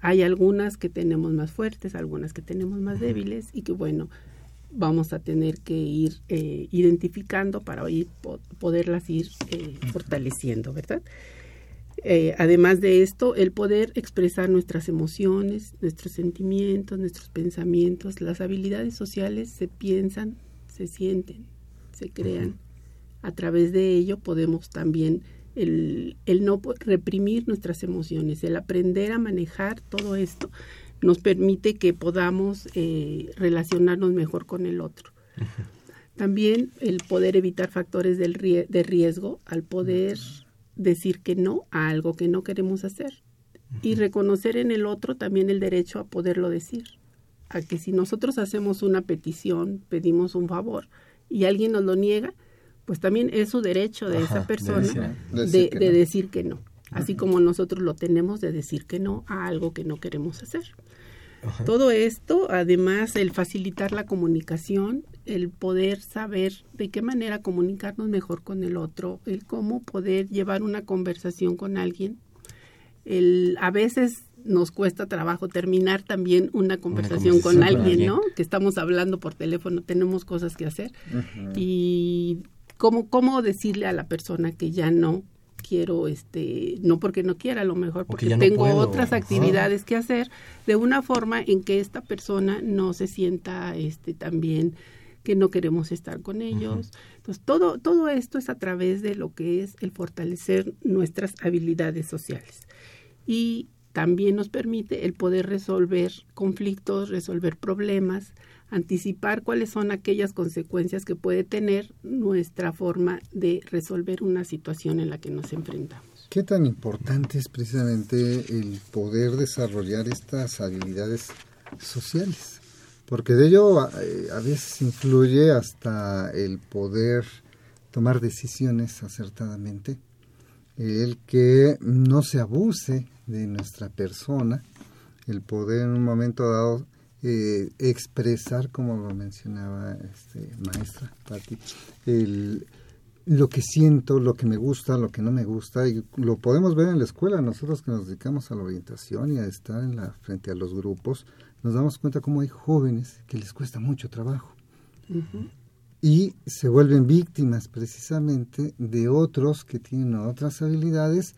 Hay algunas que tenemos más fuertes, algunas que tenemos más débiles y que bueno, vamos a tener que ir eh, identificando para poderlas ir eh, fortaleciendo, ¿verdad? Eh, además de esto, el poder expresar nuestras emociones, nuestros sentimientos, nuestros pensamientos, las habilidades sociales se piensan, se sienten, se crean. A través de ello podemos también el, el no reprimir nuestras emociones, el aprender a manejar todo esto nos permite que podamos eh, relacionarnos mejor con el otro. También el poder evitar factores del de riesgo al poder decir que no a algo que no queremos hacer y reconocer en el otro también el derecho a poderlo decir. A que si nosotros hacemos una petición, pedimos un favor y alguien nos lo niega, pues también es su derecho de esa persona de, decir, que no. Así como nosotros lo tenemos de decir que no a algo que no queremos hacer. Todo esto, además, el facilitar la comunicación, el poder saber de qué manera comunicarnos mejor con el otro, el cómo poder llevar una conversación con alguien. El, a veces nos cuesta trabajo terminar también una conversación, con, alguien, ¿no? Que estamos hablando por teléfono, tenemos cosas que hacer. Y cómo, cómo decirle a la persona que ya no quiero, este, no porque no quiera, a lo mejor porque, tengo otras actividades que hacer, de una forma en que esta persona no se sienta, este, también que no queremos estar con ellos. Entonces, todo, todo esto es a través de lo que es el fortalecer nuestras habilidades sociales. Y también nos permite el poder resolver conflictos, resolver problemas, anticipar cuáles son aquellas consecuencias que puede tener nuestra forma de resolver una situación en la que nos enfrentamos. ¿Qué tan importante es precisamente el poder desarrollar estas habilidades sociales? Porque de ello eh, a, veces influye hasta el poder tomar decisiones acertadamente, el que no se abuse de nuestra persona, el poder en un momento dado eh, expresar, como lo mencionaba este, maestra Patti, el, lo que siento, lo que me gusta, lo que no me gusta, y lo podemos ver en la escuela, nosotros que nos dedicamos a la orientación y a estar en la, frente a los grupos, nos damos cuenta cómo hay jóvenes que les cuesta mucho trabajo. Y se vuelven víctimas precisamente de otros que tienen otras habilidades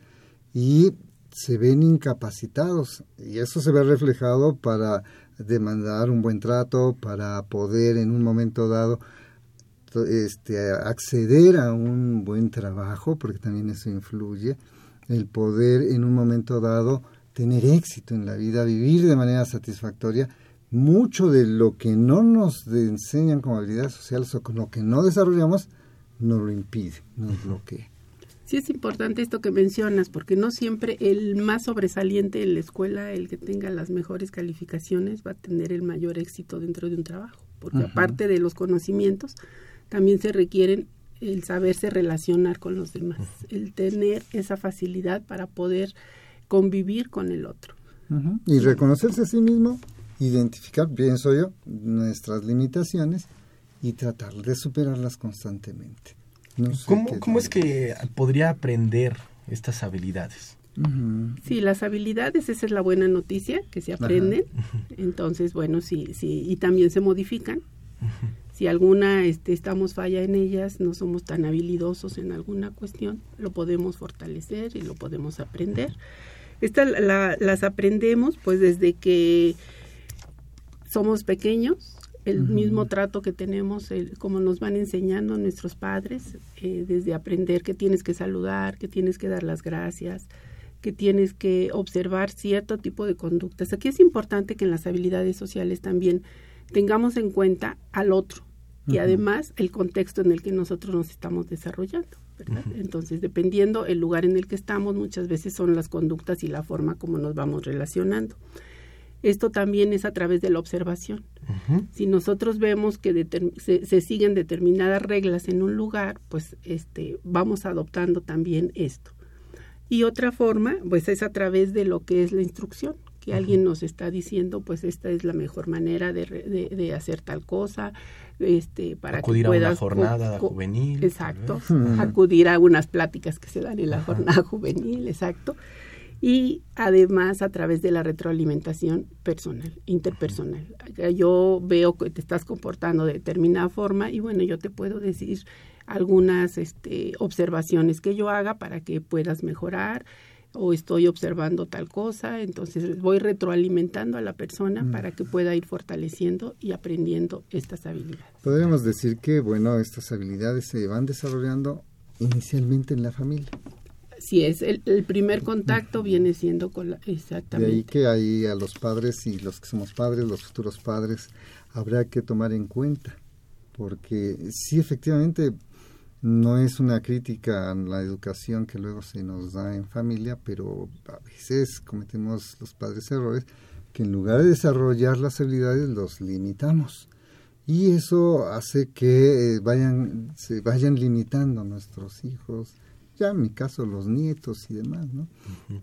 y se ven incapacitados. Y eso se ve reflejado para demandar un buen trato, para poder en un momento dado este, acceder a un buen trabajo, porque también eso influye, el poder en un momento dado tener éxito en la vida, vivir de manera satisfactoria, mucho de lo que no nos enseñan como habilidades sociales o con lo que no desarrollamos, nos lo impide, nos bloquea. Sí es importante esto que mencionas, porque no siempre el más sobresaliente en la escuela, el que tenga las mejores calificaciones, va a tener el mayor éxito dentro de un trabajo, porque aparte de los conocimientos, también se requieren el saberse relacionar con los demás, el tener esa facilidad para poder convivir con el otro. Y reconocerse a sí mismo, identificar, pienso yo, nuestras limitaciones y tratar de superarlas constantemente. ¿Cómo, es que podría aprender estas habilidades? Sí, las habilidades, esa es la buena noticia, que se aprenden. Entonces, bueno, sí, sí, y también se modifican. Si alguna este, estamos falla en ellas, no somos tan habilidosos en alguna cuestión, lo podemos fortalecer y lo podemos aprender. Estas las aprendemos pues desde que somos pequeños, el mismo trato que tenemos, como nos van enseñando nuestros padres, eh, desde aprender que tienes que saludar, que tienes que dar las gracias, que tienes que observar cierto tipo de conductas. Aquí es importante que en las habilidades sociales también tengamos en cuenta al otro y además el contexto en el que nosotros nos estamos desarrollando. Entonces, dependiendo el lugar en el que estamos, muchas veces son las conductas y la forma como nos vamos relacionando. Esto también es a través de la observación. Si nosotros vemos que se, siguen determinadas reglas en un lugar, pues este, vamos adoptando también esto. Y otra forma, pues es a través de lo que es la instrucción, que alguien nos está diciendo, pues esta es la mejor manera de, hacer tal cosa, este, para acudir que puedas, a una jornada juvenil. Exacto, acudir a unas pláticas que se dan en la jornada juvenil, exacto y además a través de la retroalimentación personal, interpersonal. Yo veo que te estás comportando de determinada forma y bueno, yo te puedo decir algunas este, observaciones que yo haga para que puedas mejorar o estoy observando tal cosa, entonces voy retroalimentando a la persona mm. para que pueda ir fortaleciendo y aprendiendo estas habilidades. Podríamos decir que, bueno, estas habilidades se van desarrollando inicialmente en la familia. Sí, es el, primer contacto viene siendo con la, exactamente. De ahí que ahí a los padres y los que somos padres, los futuros padres, habrá que tomar en cuenta, porque sí, efectivamente, no es una crítica a la educación que luego se nos da en familia, pero a veces cometemos los padres errores que en lugar de desarrollar las habilidades los limitamos y eso hace que eh, vayan se vayan limitando nuestros hijos ya en mi caso los nietos y demás, ¿no?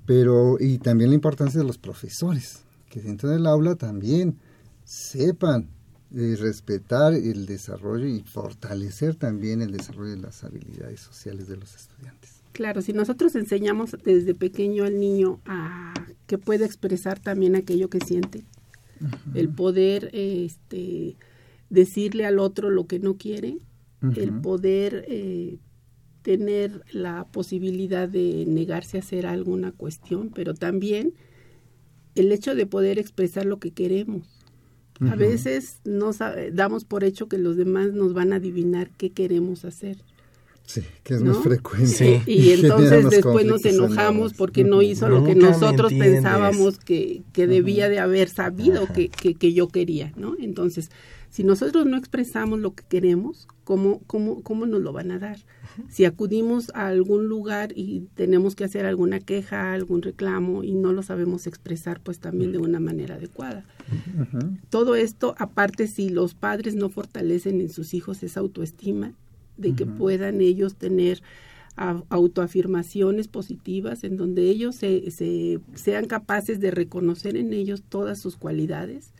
Pero, y también la importancia de los profesores, que dentro del aula también sepan eh, respetar el desarrollo y fortalecer también el desarrollo de las habilidades sociales de los estudiantes. Claro, si nosotros enseñamos desde pequeño al niño a que pueda expresar también aquello que siente, el poder este, decirle al otro lo que no quiere, el poder eh, tener la posibilidad de negarse a hacer alguna cuestión, pero también el hecho de poder expresar lo que queremos. A veces nos damos por hecho que los demás nos van a adivinar qué queremos hacer. Sí, que es muy frecuente. Y, [LAUGHS] entonces después nos enojamos porque no hizo lo que nosotros pensábamos que, que debía de haber sabido que, que, que, yo quería, ¿no? Entonces, si nosotros no expresamos lo que queremos, ¿cómo, cómo, cómo nos lo van a dar? Si acudimos a algún lugar y tenemos que hacer alguna queja, algún reclamo y no lo sabemos expresar, pues también de una manera adecuada. Todo esto, aparte, si los padres no fortalecen en sus hijos esa autoestima, de que puedan ellos tener autoafirmaciones positivas en donde ellos se, se, sean capaces de reconocer en ellos todas sus cualidades,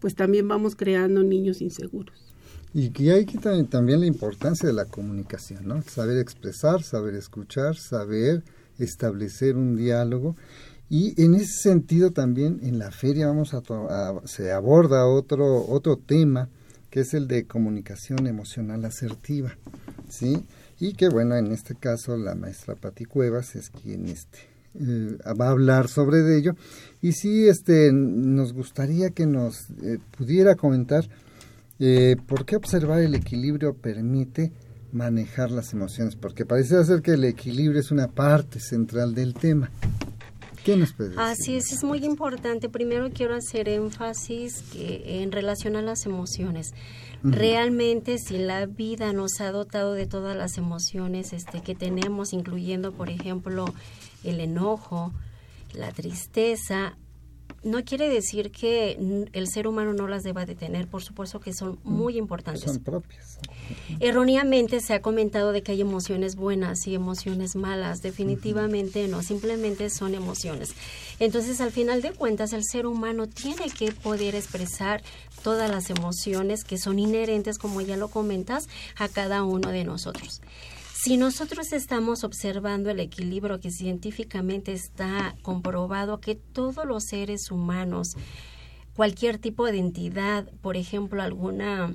pues también vamos creando niños inseguros. Y que hay que también, la importancia de la comunicación, ¿no? Saber expresar, saber escuchar, saber establecer un diálogo. Y en ese sentido también en la feria vamos a, se aborda otro otro tema que es el de comunicación emocional asertiva, ¿sí? Y que bueno, en este caso la maestra Pati Cuevas es quien este eh, va a hablar sobre ello y sí este nos gustaría que nos eh, pudiera comentar eh, ¿Por qué observar el equilibrio permite manejar las emociones? Porque parece ser que el equilibrio es una parte central del tema. ¿Qué nos puede decir? Así es, es muy importante. Primero quiero hacer énfasis que en relación a las emociones. Realmente si la vida nos ha dotado de todas las emociones este, que tenemos, incluyendo por ejemplo el enojo, la tristeza, no quiere decir que el ser humano no las deba de tener, por supuesto que son mm, muy importantes. Son propias. [LAUGHS] Erróneamente se ha comentado de que hay emociones buenas y emociones malas. Definitivamente no, simplemente son emociones. Entonces, al final de cuentas, el ser humano tiene que poder expresar todas las emociones que son inherentes, como ya lo comentas, a cada uno de nosotros. Si nosotros estamos observando el equilibrio que científicamente está comprobado que todos los seres humanos, cualquier tipo de entidad, por ejemplo, alguna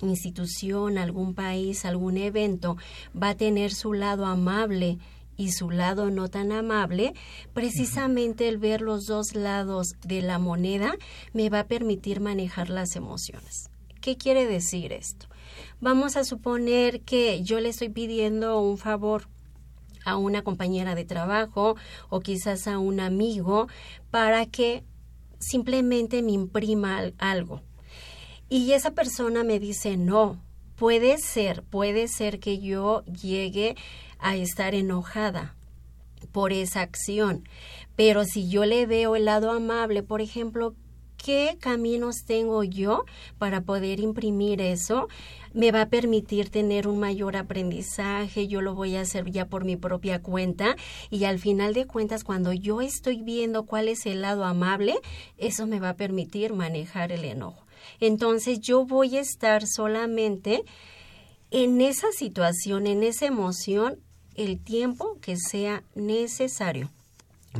institución, algún país, algún evento, va a tener su lado amable y su lado no tan amable, precisamente el ver los dos lados de la moneda me va a permitir manejar las emociones. ¿Qué quiere decir esto? Vamos a suponer que yo le estoy pidiendo un favor a una compañera de trabajo o quizás a un amigo para que simplemente me imprima algo. Y esa persona me dice, no, puede ser, puede ser que yo llegue a estar enojada por esa acción. Pero si yo le veo el lado amable, por ejemplo, ¿qué caminos tengo yo para poder imprimir eso? me va a permitir tener un mayor aprendizaje, yo lo voy a hacer ya por mi propia cuenta y al final de cuentas cuando yo estoy viendo cuál es el lado amable, eso me va a permitir manejar el enojo. Entonces yo voy a estar solamente en esa situación, en esa emoción, el tiempo que sea necesario.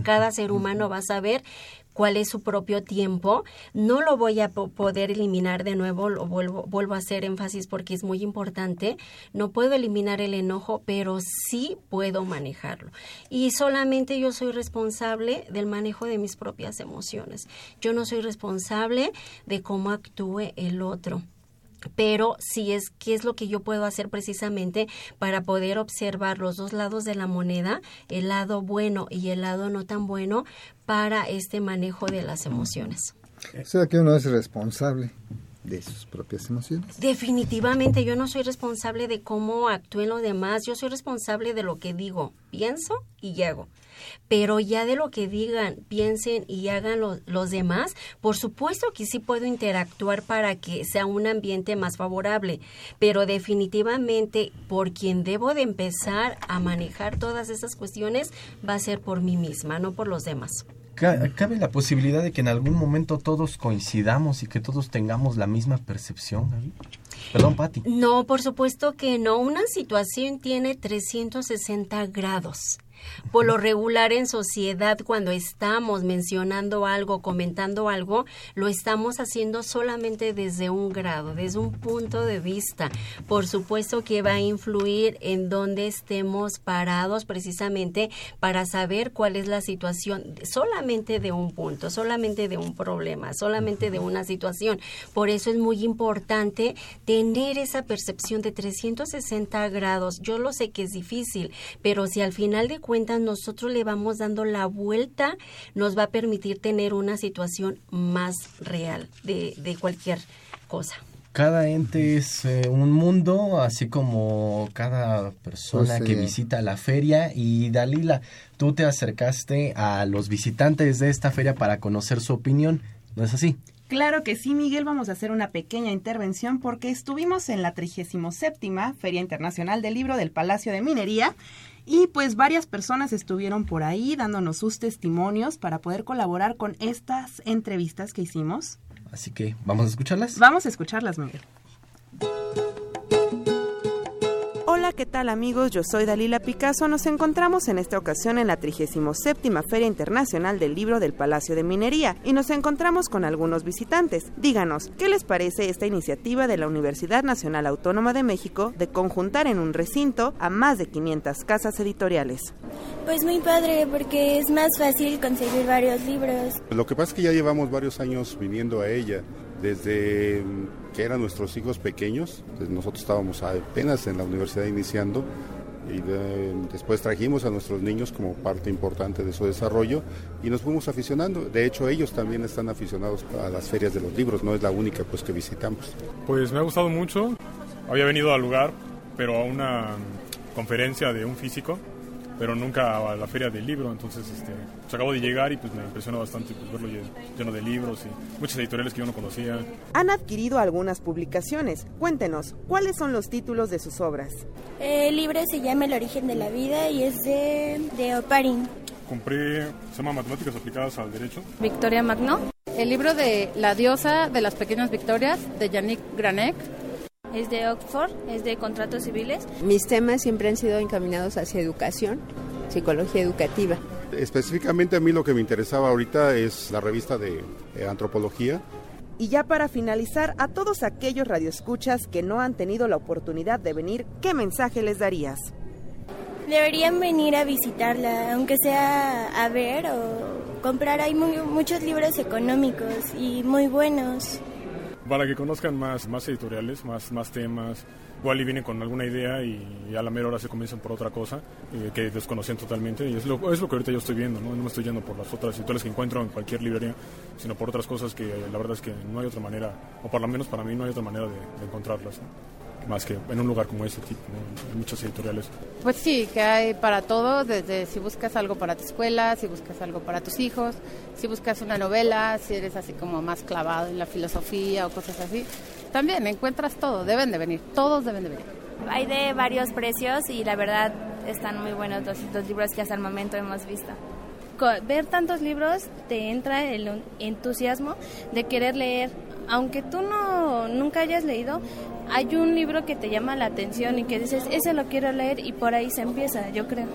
Cada ser humano va a saber cuál es su propio tiempo. No lo voy a poder eliminar de nuevo, lo vuelvo, vuelvo a hacer énfasis porque es muy importante. No puedo eliminar el enojo, pero sí puedo manejarlo. Y solamente yo soy responsable del manejo de mis propias emociones. Yo no soy responsable de cómo actúe el otro pero sí es qué es lo que yo puedo hacer precisamente para poder observar los dos lados de la moneda, el lado bueno y el lado no tan bueno para este manejo de las emociones. O sea que uno es responsable de sus propias emociones. Definitivamente, yo no soy responsable de cómo actúen los demás, yo soy responsable de lo que digo, pienso y hago pero ya de lo que digan, piensen y hagan los demás, por supuesto que sí puedo interactuar para que sea un ambiente más favorable, pero definitivamente por quien debo de empezar a manejar todas esas cuestiones va a ser por mí misma, no por los demás. ¿Cabe la posibilidad de que en algún momento todos coincidamos y que todos tengamos la misma percepción, Perdón, Patti. No, por supuesto que no. Una situación tiene 360 grados. Por lo regular en sociedad, cuando estamos mencionando algo, comentando algo, lo estamos haciendo solamente desde un grado, desde un punto de vista. Por supuesto que va a influir en dónde estemos parados precisamente para saber cuál es la situación solamente de un punto, solamente de un problema, solamente de una situación. Por eso es muy importante tener esa percepción de 360 grados. Yo lo sé que es difícil, pero si al final de cuentas nosotros le vamos dando la vuelta, nos va a permitir tener una situación más real de, de cualquier cosa cada ente es eh, un mundo, así como cada persona que visita la feria. Y Dalila, tú te acercaste a los visitantes de esta feria para conocer su opinión, ¿no es así? Claro que sí, Miguel. Vamos a hacer una pequeña intervención porque estuvimos en la 37 Feria Internacional del Libro del Palacio de Minería y pues varias personas estuvieron por ahí dándonos sus testimonios para poder colaborar con estas entrevistas que hicimos. Así que, ¿vamos a escucharlas? Vamos a escucharlas, Miguel. Hola, ¿qué tal amigos? Yo soy Dalila Picasso. Nos encontramos en esta ocasión en la 37 Feria Internacional del Libro del Palacio de Minería y nos encontramos con algunos visitantes. Díganos, ¿qué les parece esta iniciativa de la Universidad Nacional Autónoma de México de conjuntar en un recinto a más de 500 casas editoriales? Pues muy padre, porque es más fácil conseguir varios libros. Lo que pasa es que ya llevamos varios años viniendo a ella desde que eran nuestros hijos pequeños, pues nosotros estábamos apenas en la universidad iniciando y después trajimos a nuestros niños como parte importante de su desarrollo y nos fuimos aficionando. De hecho, ellos también están aficionados a las ferias de los libros, no es la única pues que visitamos. Pues me ha gustado mucho. Había venido al lugar, pero a una conferencia de un físico pero nunca a la feria del libro, entonces este, pues acabo de llegar y pues me impresionó bastante pues, verlo lleno de libros y muchas editoriales que yo no conocía. Han adquirido algunas publicaciones. Cuéntenos, ¿cuáles son los títulos de sus obras? El libro se llama El origen de la vida y es de, de Oparin. Compré, se llama Matemáticas aplicadas al derecho. Victoria Magno. El libro de La diosa de las pequeñas victorias de Yannick Granek es de Oxford, es de contratos civiles. Mis temas siempre han sido encaminados hacia educación, psicología educativa. Específicamente a mí lo que me interesaba ahorita es la revista de eh, antropología. Y ya para finalizar, a todos aquellos radioescuchas que no han tenido la oportunidad de venir, ¿qué mensaje les darías? Deberían venir a visitarla, aunque sea a ver o comprar. Hay muchos libros económicos y muy buenos para que conozcan más, más editoriales, más, más temas. Igual y vienen con alguna idea y, a la mera hora se comienzan por otra cosa eh, que desconocen totalmente. Y es lo, es lo que ahorita yo estoy viendo, ¿no? No me estoy yendo por las otras editoriales que encuentro en cualquier librería, sino por otras cosas que la verdad es que no hay otra manera, o por lo menos para mí no hay otra manera de, de encontrarlas más que en un lugar como este tipo, en muchas editoriales. Pues sí, que hay para todo, desde si buscas algo para tu escuela, si buscas algo para tus hijos, si buscas una novela, si eres así como más clavado en la filosofía o cosas así, también encuentras todo, deben de venir, todos deben de venir. Hay de varios precios y la verdad están muy buenos los, los libros que hasta el momento hemos visto ver tantos libros te entra el entusiasmo de querer leer aunque tú no nunca hayas leído, hay un libro que te llama la atención y que dices, ese lo quiero leer y por ahí se empieza, yo creo.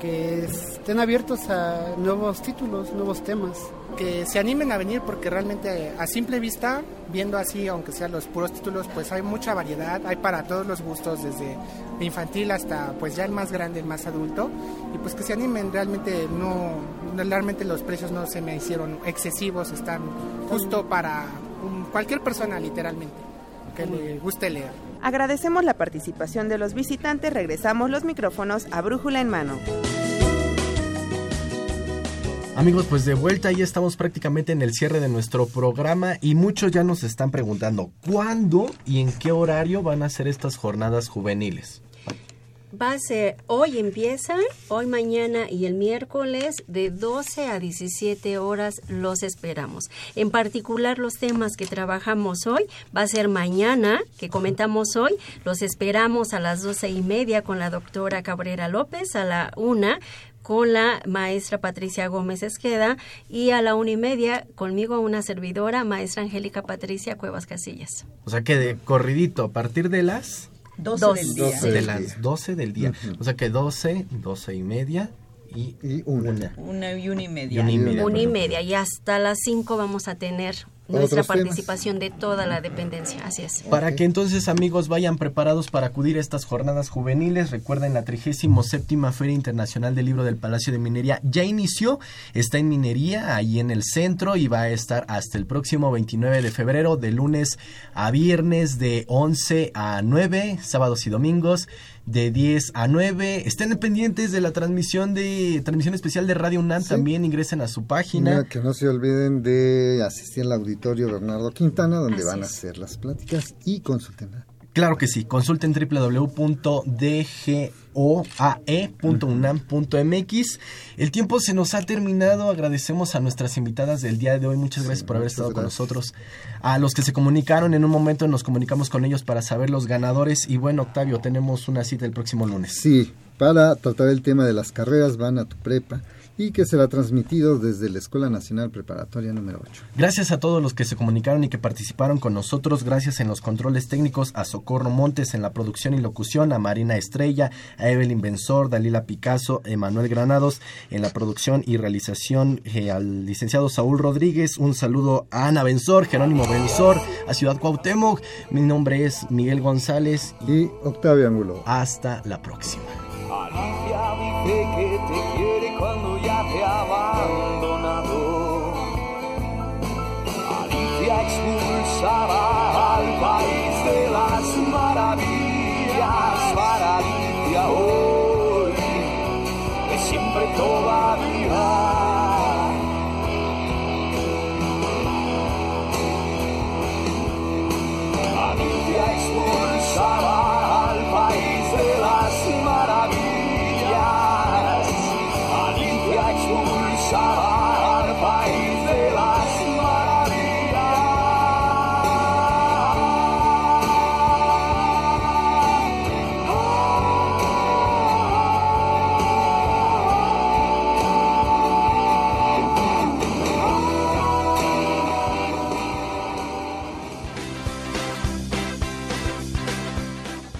Que estén abiertos a nuevos títulos, nuevos temas. Que se animen a venir porque realmente a simple vista, viendo así, aunque sean los puros títulos, pues hay mucha variedad, hay para todos los gustos, desde infantil hasta pues ya el más grande, el más adulto. Y pues que se animen, realmente no, realmente los precios no se me hicieron excesivos, están justo para cualquier persona literalmente que le guste leer. Agradecemos la participación de los visitantes, regresamos los micrófonos a Brújula en mano. Amigos, pues de vuelta ya estamos prácticamente en el cierre de nuestro programa y muchos ya nos están preguntando cuándo y en qué horario van a ser estas jornadas juveniles va a ser, hoy empiezan, hoy, mañana y el miércoles de 12 a 17 horas los esperamos. En particular los temas que trabajamos hoy va a ser mañana, que comentamos hoy, los esperamos a las 12 y media con la doctora Cabrera López, a la una con la maestra Patricia Gómez Esqueda y a la una y media conmigo una servidora, maestra Angélica Patricia Cuevas Casillas. O sea que de corridito, a partir de las 12 del día. de las 12 del día. O sea que 12, 12 y media y, una. Una y una y media. Una y media. y hasta las cinco vamos a tener nuestra participación de toda la dependencia, así es. Para que entonces amigos vayan preparados para acudir a estas jornadas juveniles, recuerden la 37 Feria Internacional del Libro del Palacio de Minería ya inició, está en minería ahí en el centro y va a estar hasta el próximo 29 de febrero de lunes a viernes de 11 a 9, sábados y domingos de 10 a 9. Estén pendientes de la transmisión de transmisión especial de Radio UNAM. También ingresen a su página. que no se olviden de asistir al auditorio Bernardo Quintana, donde van a hacer las pláticas y consulten. Claro que sí, consulten www.dgoae.unam.mx. El tiempo se nos ha terminado, agradecemos a nuestras invitadas del día de hoy, muchas gracias por haber estado con nosotros. A los que se comunicaron, en un momento nos comunicamos con ellos para saber los ganadores y bueno, Octavio, tenemos una cita el próximo lunes. Sí, para tratar el tema de las carreras, van a tu prepa y que será transmitido desde la Escuela Nacional Preparatoria número 8. Gracias a todos los que se comunicaron y que participaron con nosotros, gracias en los controles técnicos a Socorro Montes en la producción y locución, a Marina Estrella, a Evelyn Benzor, Dalila Picasso, Emanuel Granados en la producción y realización, eh, al licenciado Saúl Rodríguez, un saludo a Ana Benzor, Jerónimo Benzor, a Ciudad Cuauhtémoc, mi nombre es Miguel González y Octavio Angulo. Hasta la próxima. te ha abandonado. Alicia expulsaba al país de las maravillas para Alicia hoy, que siempre todavía.